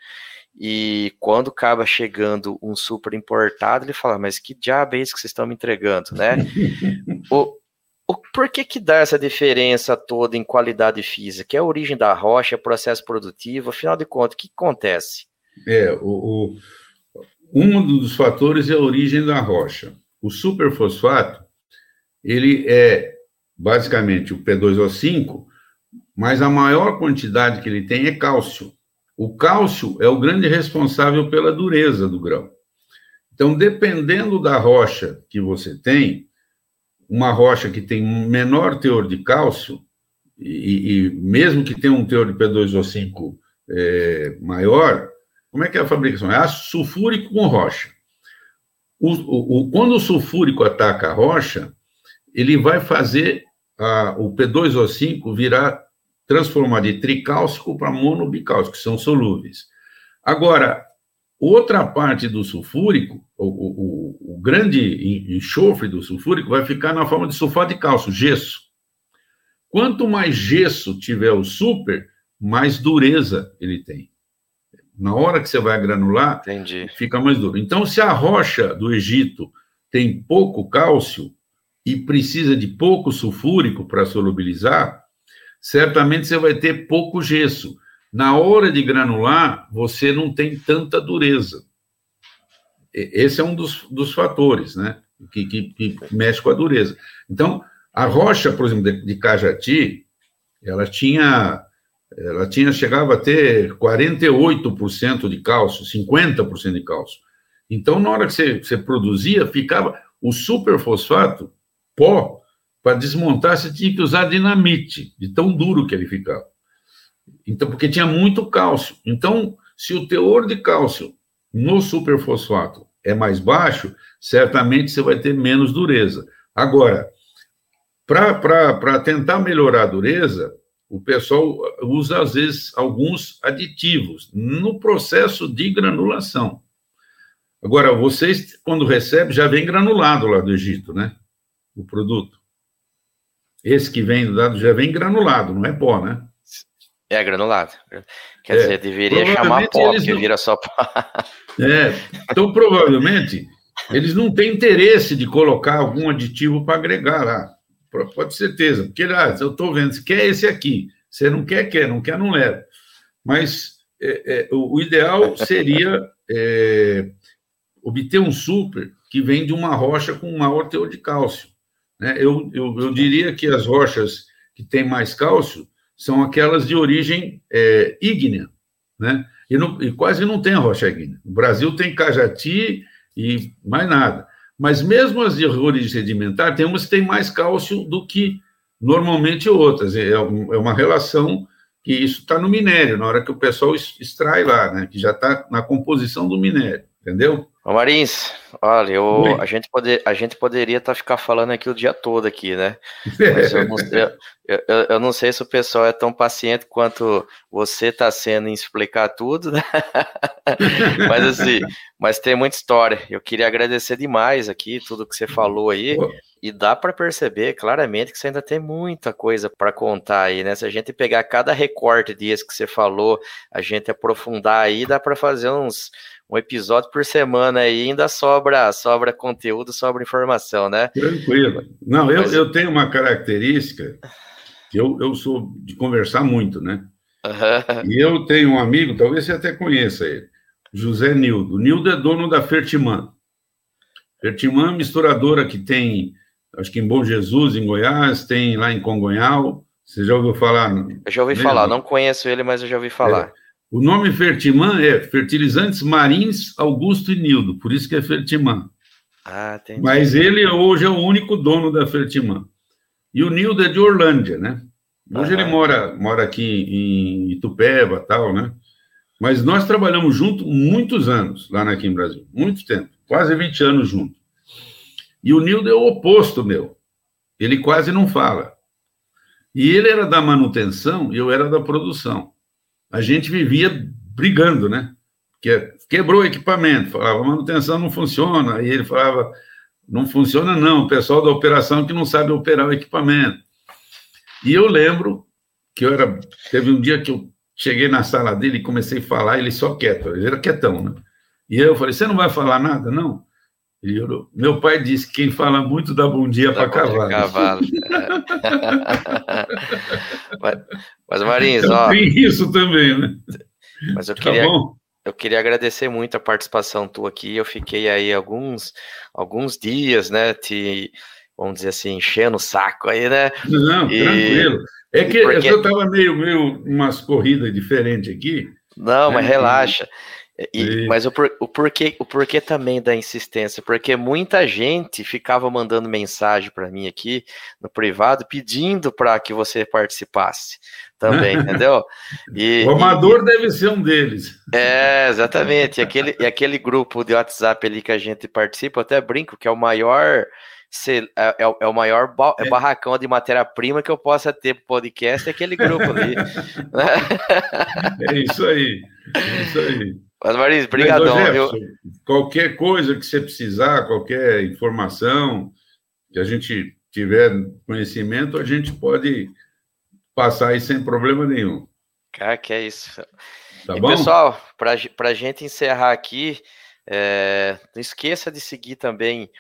e quando acaba chegando um super importado, ele fala, mas que diabo é isso que vocês estão me entregando, né? o, o, por que que dá essa diferença toda em qualidade física? É a origem da rocha, é processo produtivo, afinal de contas, o que acontece? É, o, o, um dos fatores é a origem da rocha. O superfosfato, ele é basicamente o P2O5, mas a maior quantidade que ele tem é cálcio. O cálcio é o grande responsável pela dureza do grão. Então, dependendo da rocha que você tem, uma rocha que tem menor teor de cálcio, e, e mesmo que tenha um teor de P2O5 é, maior, como é que é a fabricação? É ácido sulfúrico com rocha. O, o, o, quando o sulfúrico ataca a rocha, ele vai fazer a, o P2O5 virar transformar de tricálcico para monobicálcico, que são solúveis. Agora, outra parte do sulfúrico, o, o, o, grande enxofre do sulfúrico, vai ficar na forma de sulfato de cálcio, gesso. Quanto mais gesso tiver o super, mais dureza ele tem. Na hora que você vai granular, Entendi. fica mais duro. Então, se a rocha do Egito tem pouco cálcio e precisa de pouco sulfúrico para solubilizar, certamente você vai ter pouco gesso. Na hora de granular, você não tem tanta dureza. Esse é um dos, dos fatores, né? Que, que, que, mexe com a dureza. Então, a rocha, por exemplo, de, de Cajati, ela tinha, ela tinha, chegava a ter 48% de cálcio, 50% de cálcio. Então, na hora que você, você produzia, ficava o superfosfato, pó, para desmontar, você tinha que usar dinamite, de tão duro que ele ficava. Então, porque tinha muito cálcio. Então, se o teor de cálcio no superfosfato é mais baixo, certamente você vai ter menos dureza. Agora, para tentar melhorar a dureza, o pessoal usa, às vezes, alguns aditivos no processo de granulação. Agora, vocês, quando recebem, já vem granulado lá do Egito, né? O produto. Esse que vem do dado já vem granulado, não é pó, né? É granulado. Quer é, dizer, deveria chamar pó, porque não... vira só pó. é, então provavelmente eles não têm interesse de colocar algum aditivo para agregar lá. pode ter certeza, porque ah, eu estou vendo, você quer esse aqui, você não quer, quer, não quer, não leva. Mas é, é, o, ideal seria é, obter um super que vem de uma rocha com maior teor de cálcio. Né? Eu, eu, eu diria que as rochas que têm mais cálcio são aquelas de origem é, ígnea, né? E, não, e, quase não tem rocha ígnea. O Brasil tem Cajati e mais nada. Mas mesmo as de origem sedimentar, tem umas que têm mais cálcio do que normalmente outras. É, é uma relação que isso está no minério, na hora que o pessoal extrai lá, né? Que já está na composição do minério, entendeu? Ô Marins, olha, eu, a, gente poder, a gente poderia estar tá ficar falando aqui o dia todo aqui, né? Eu não, eu, eu, eu não sei se o pessoal é tão paciente quanto você está sendo em explicar tudo, né? mas assim, mas tem muita história. Eu queria agradecer demais aqui tudo que você falou aí. E dá para perceber claramente que você ainda tem muita coisa para contar aí, né? Se a gente pegar cada recorte disso que você falou, a gente aprofundar aí, dá para fazer uns um episódio por semana aí, ainda sobra, sobra conteúdo, sobra informação, né? Tranquilo. Não, eu, Mas... eu tenho uma característica que eu, eu sou de conversar muito, né? Uhum. E eu tenho um amigo, talvez você até conheça ele, José Nildo. Nildo é dono da Fertimã. Fertimã é misturadora que tem, acho que em Bom Jesus, em Goiás, tem lá em Congonhal. Você já ouviu falar? Eu já ouvi mesmo? falar, não conheço ele, mas eu já ouvi falar. O nome Fertimã é Fertilizantes Marins Augusto e Nildo, por isso que é Fertimã. Ah. Mas ele hoje é o único dono da Fertimã. E o Nildo é de Orlândia, né? Hoje ele mora, mora aqui em Itupeva tal, né? Mas nós trabalhamos junto muitos anos lá na Kim Brasil, muito tempo, quase 20 anos junto. E o Nildo é o oposto meu. Ele quase não fala. E ele era da manutenção e eu era da produção a gente vivia brigando, né? Que quebrou o equipamento, falava, manutenção não funciona, aí ele falava, não funciona não, o pessoal da operação que não sabe operar o equipamento. E eu lembro que eu era, teve um dia que eu cheguei na sala dele e comecei a falar, ele só quieto, ele era quietão, né? E eu falei, você não vai falar nada, não? Ele orou. Meu pai disse que quem fala muito dá bom dia para cavalo. cavalo. mas, mas, Marins, então, ó. Tem isso também, né? Mas eu tá queria, bom? eu queria agradecer muito a participação tua aqui. Eu fiquei aí alguns, alguns dias, né? Te, vamos dizer assim, enchendo o saco aí, né? Não, e... tranquilo. É que Porque... eu estava meio, meio umas corridas diferentes aqui. Não, mas né? relaxa. E, mas o, por, o, porquê, o porquê também da insistência? Porque muita gente ficava mandando mensagem para mim aqui no privado pedindo para que você participasse também, entendeu? E, o amador e, deve ser um deles. É, exatamente. E aquele, e aquele grupo de WhatsApp ali que a gente participa, eu até brinco que é o maior. É, é, é o maior ba é. barracão de matéria-prima que eu possa ter pro podcast, é aquele grupo ali. é isso aí. É isso aí. Mas, brigadão. Eu... Qualquer coisa que você precisar, qualquer informação que a gente tiver conhecimento, a gente pode passar aí sem problema nenhum. Cara, que é isso. Tá e, bom? Pessoal, para a gente encerrar aqui, é, não esqueça de seguir também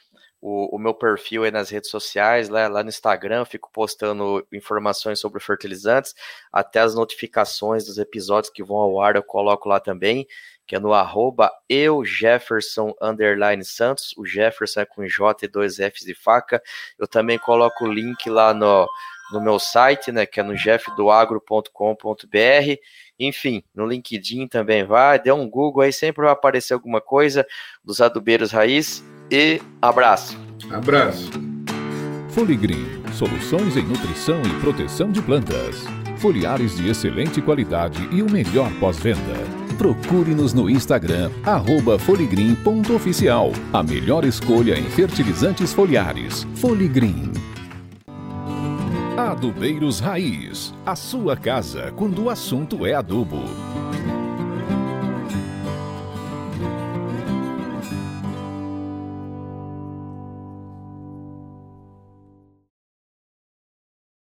o, o, meu perfil aí nas redes sociais, lá, lá no Instagram, fico postando informações sobre fertilizantes, até as notificações dos episódios que vão ao ar eu coloco lá também que é no arroba eu Jefferson underline Santos, o Jefferson é com J e dois Fs de faca. Eu também coloco o link lá no, no meu site, né, que é no jeffdoagro.com.br. Enfim, no LinkedIn também vai, dê um Google aí, sempre vai aparecer alguma coisa dos adubeiros raiz. E abraço. Abraço. Foligrim, soluções em nutrição e proteção de plantas. Foliares de excelente qualidade e o melhor pós-venda. Procure-nos no Instagram, foligrim.oficial. A melhor escolha em fertilizantes foliares. Foligrim. Adubeiros Raiz. A sua casa quando o assunto é adubo.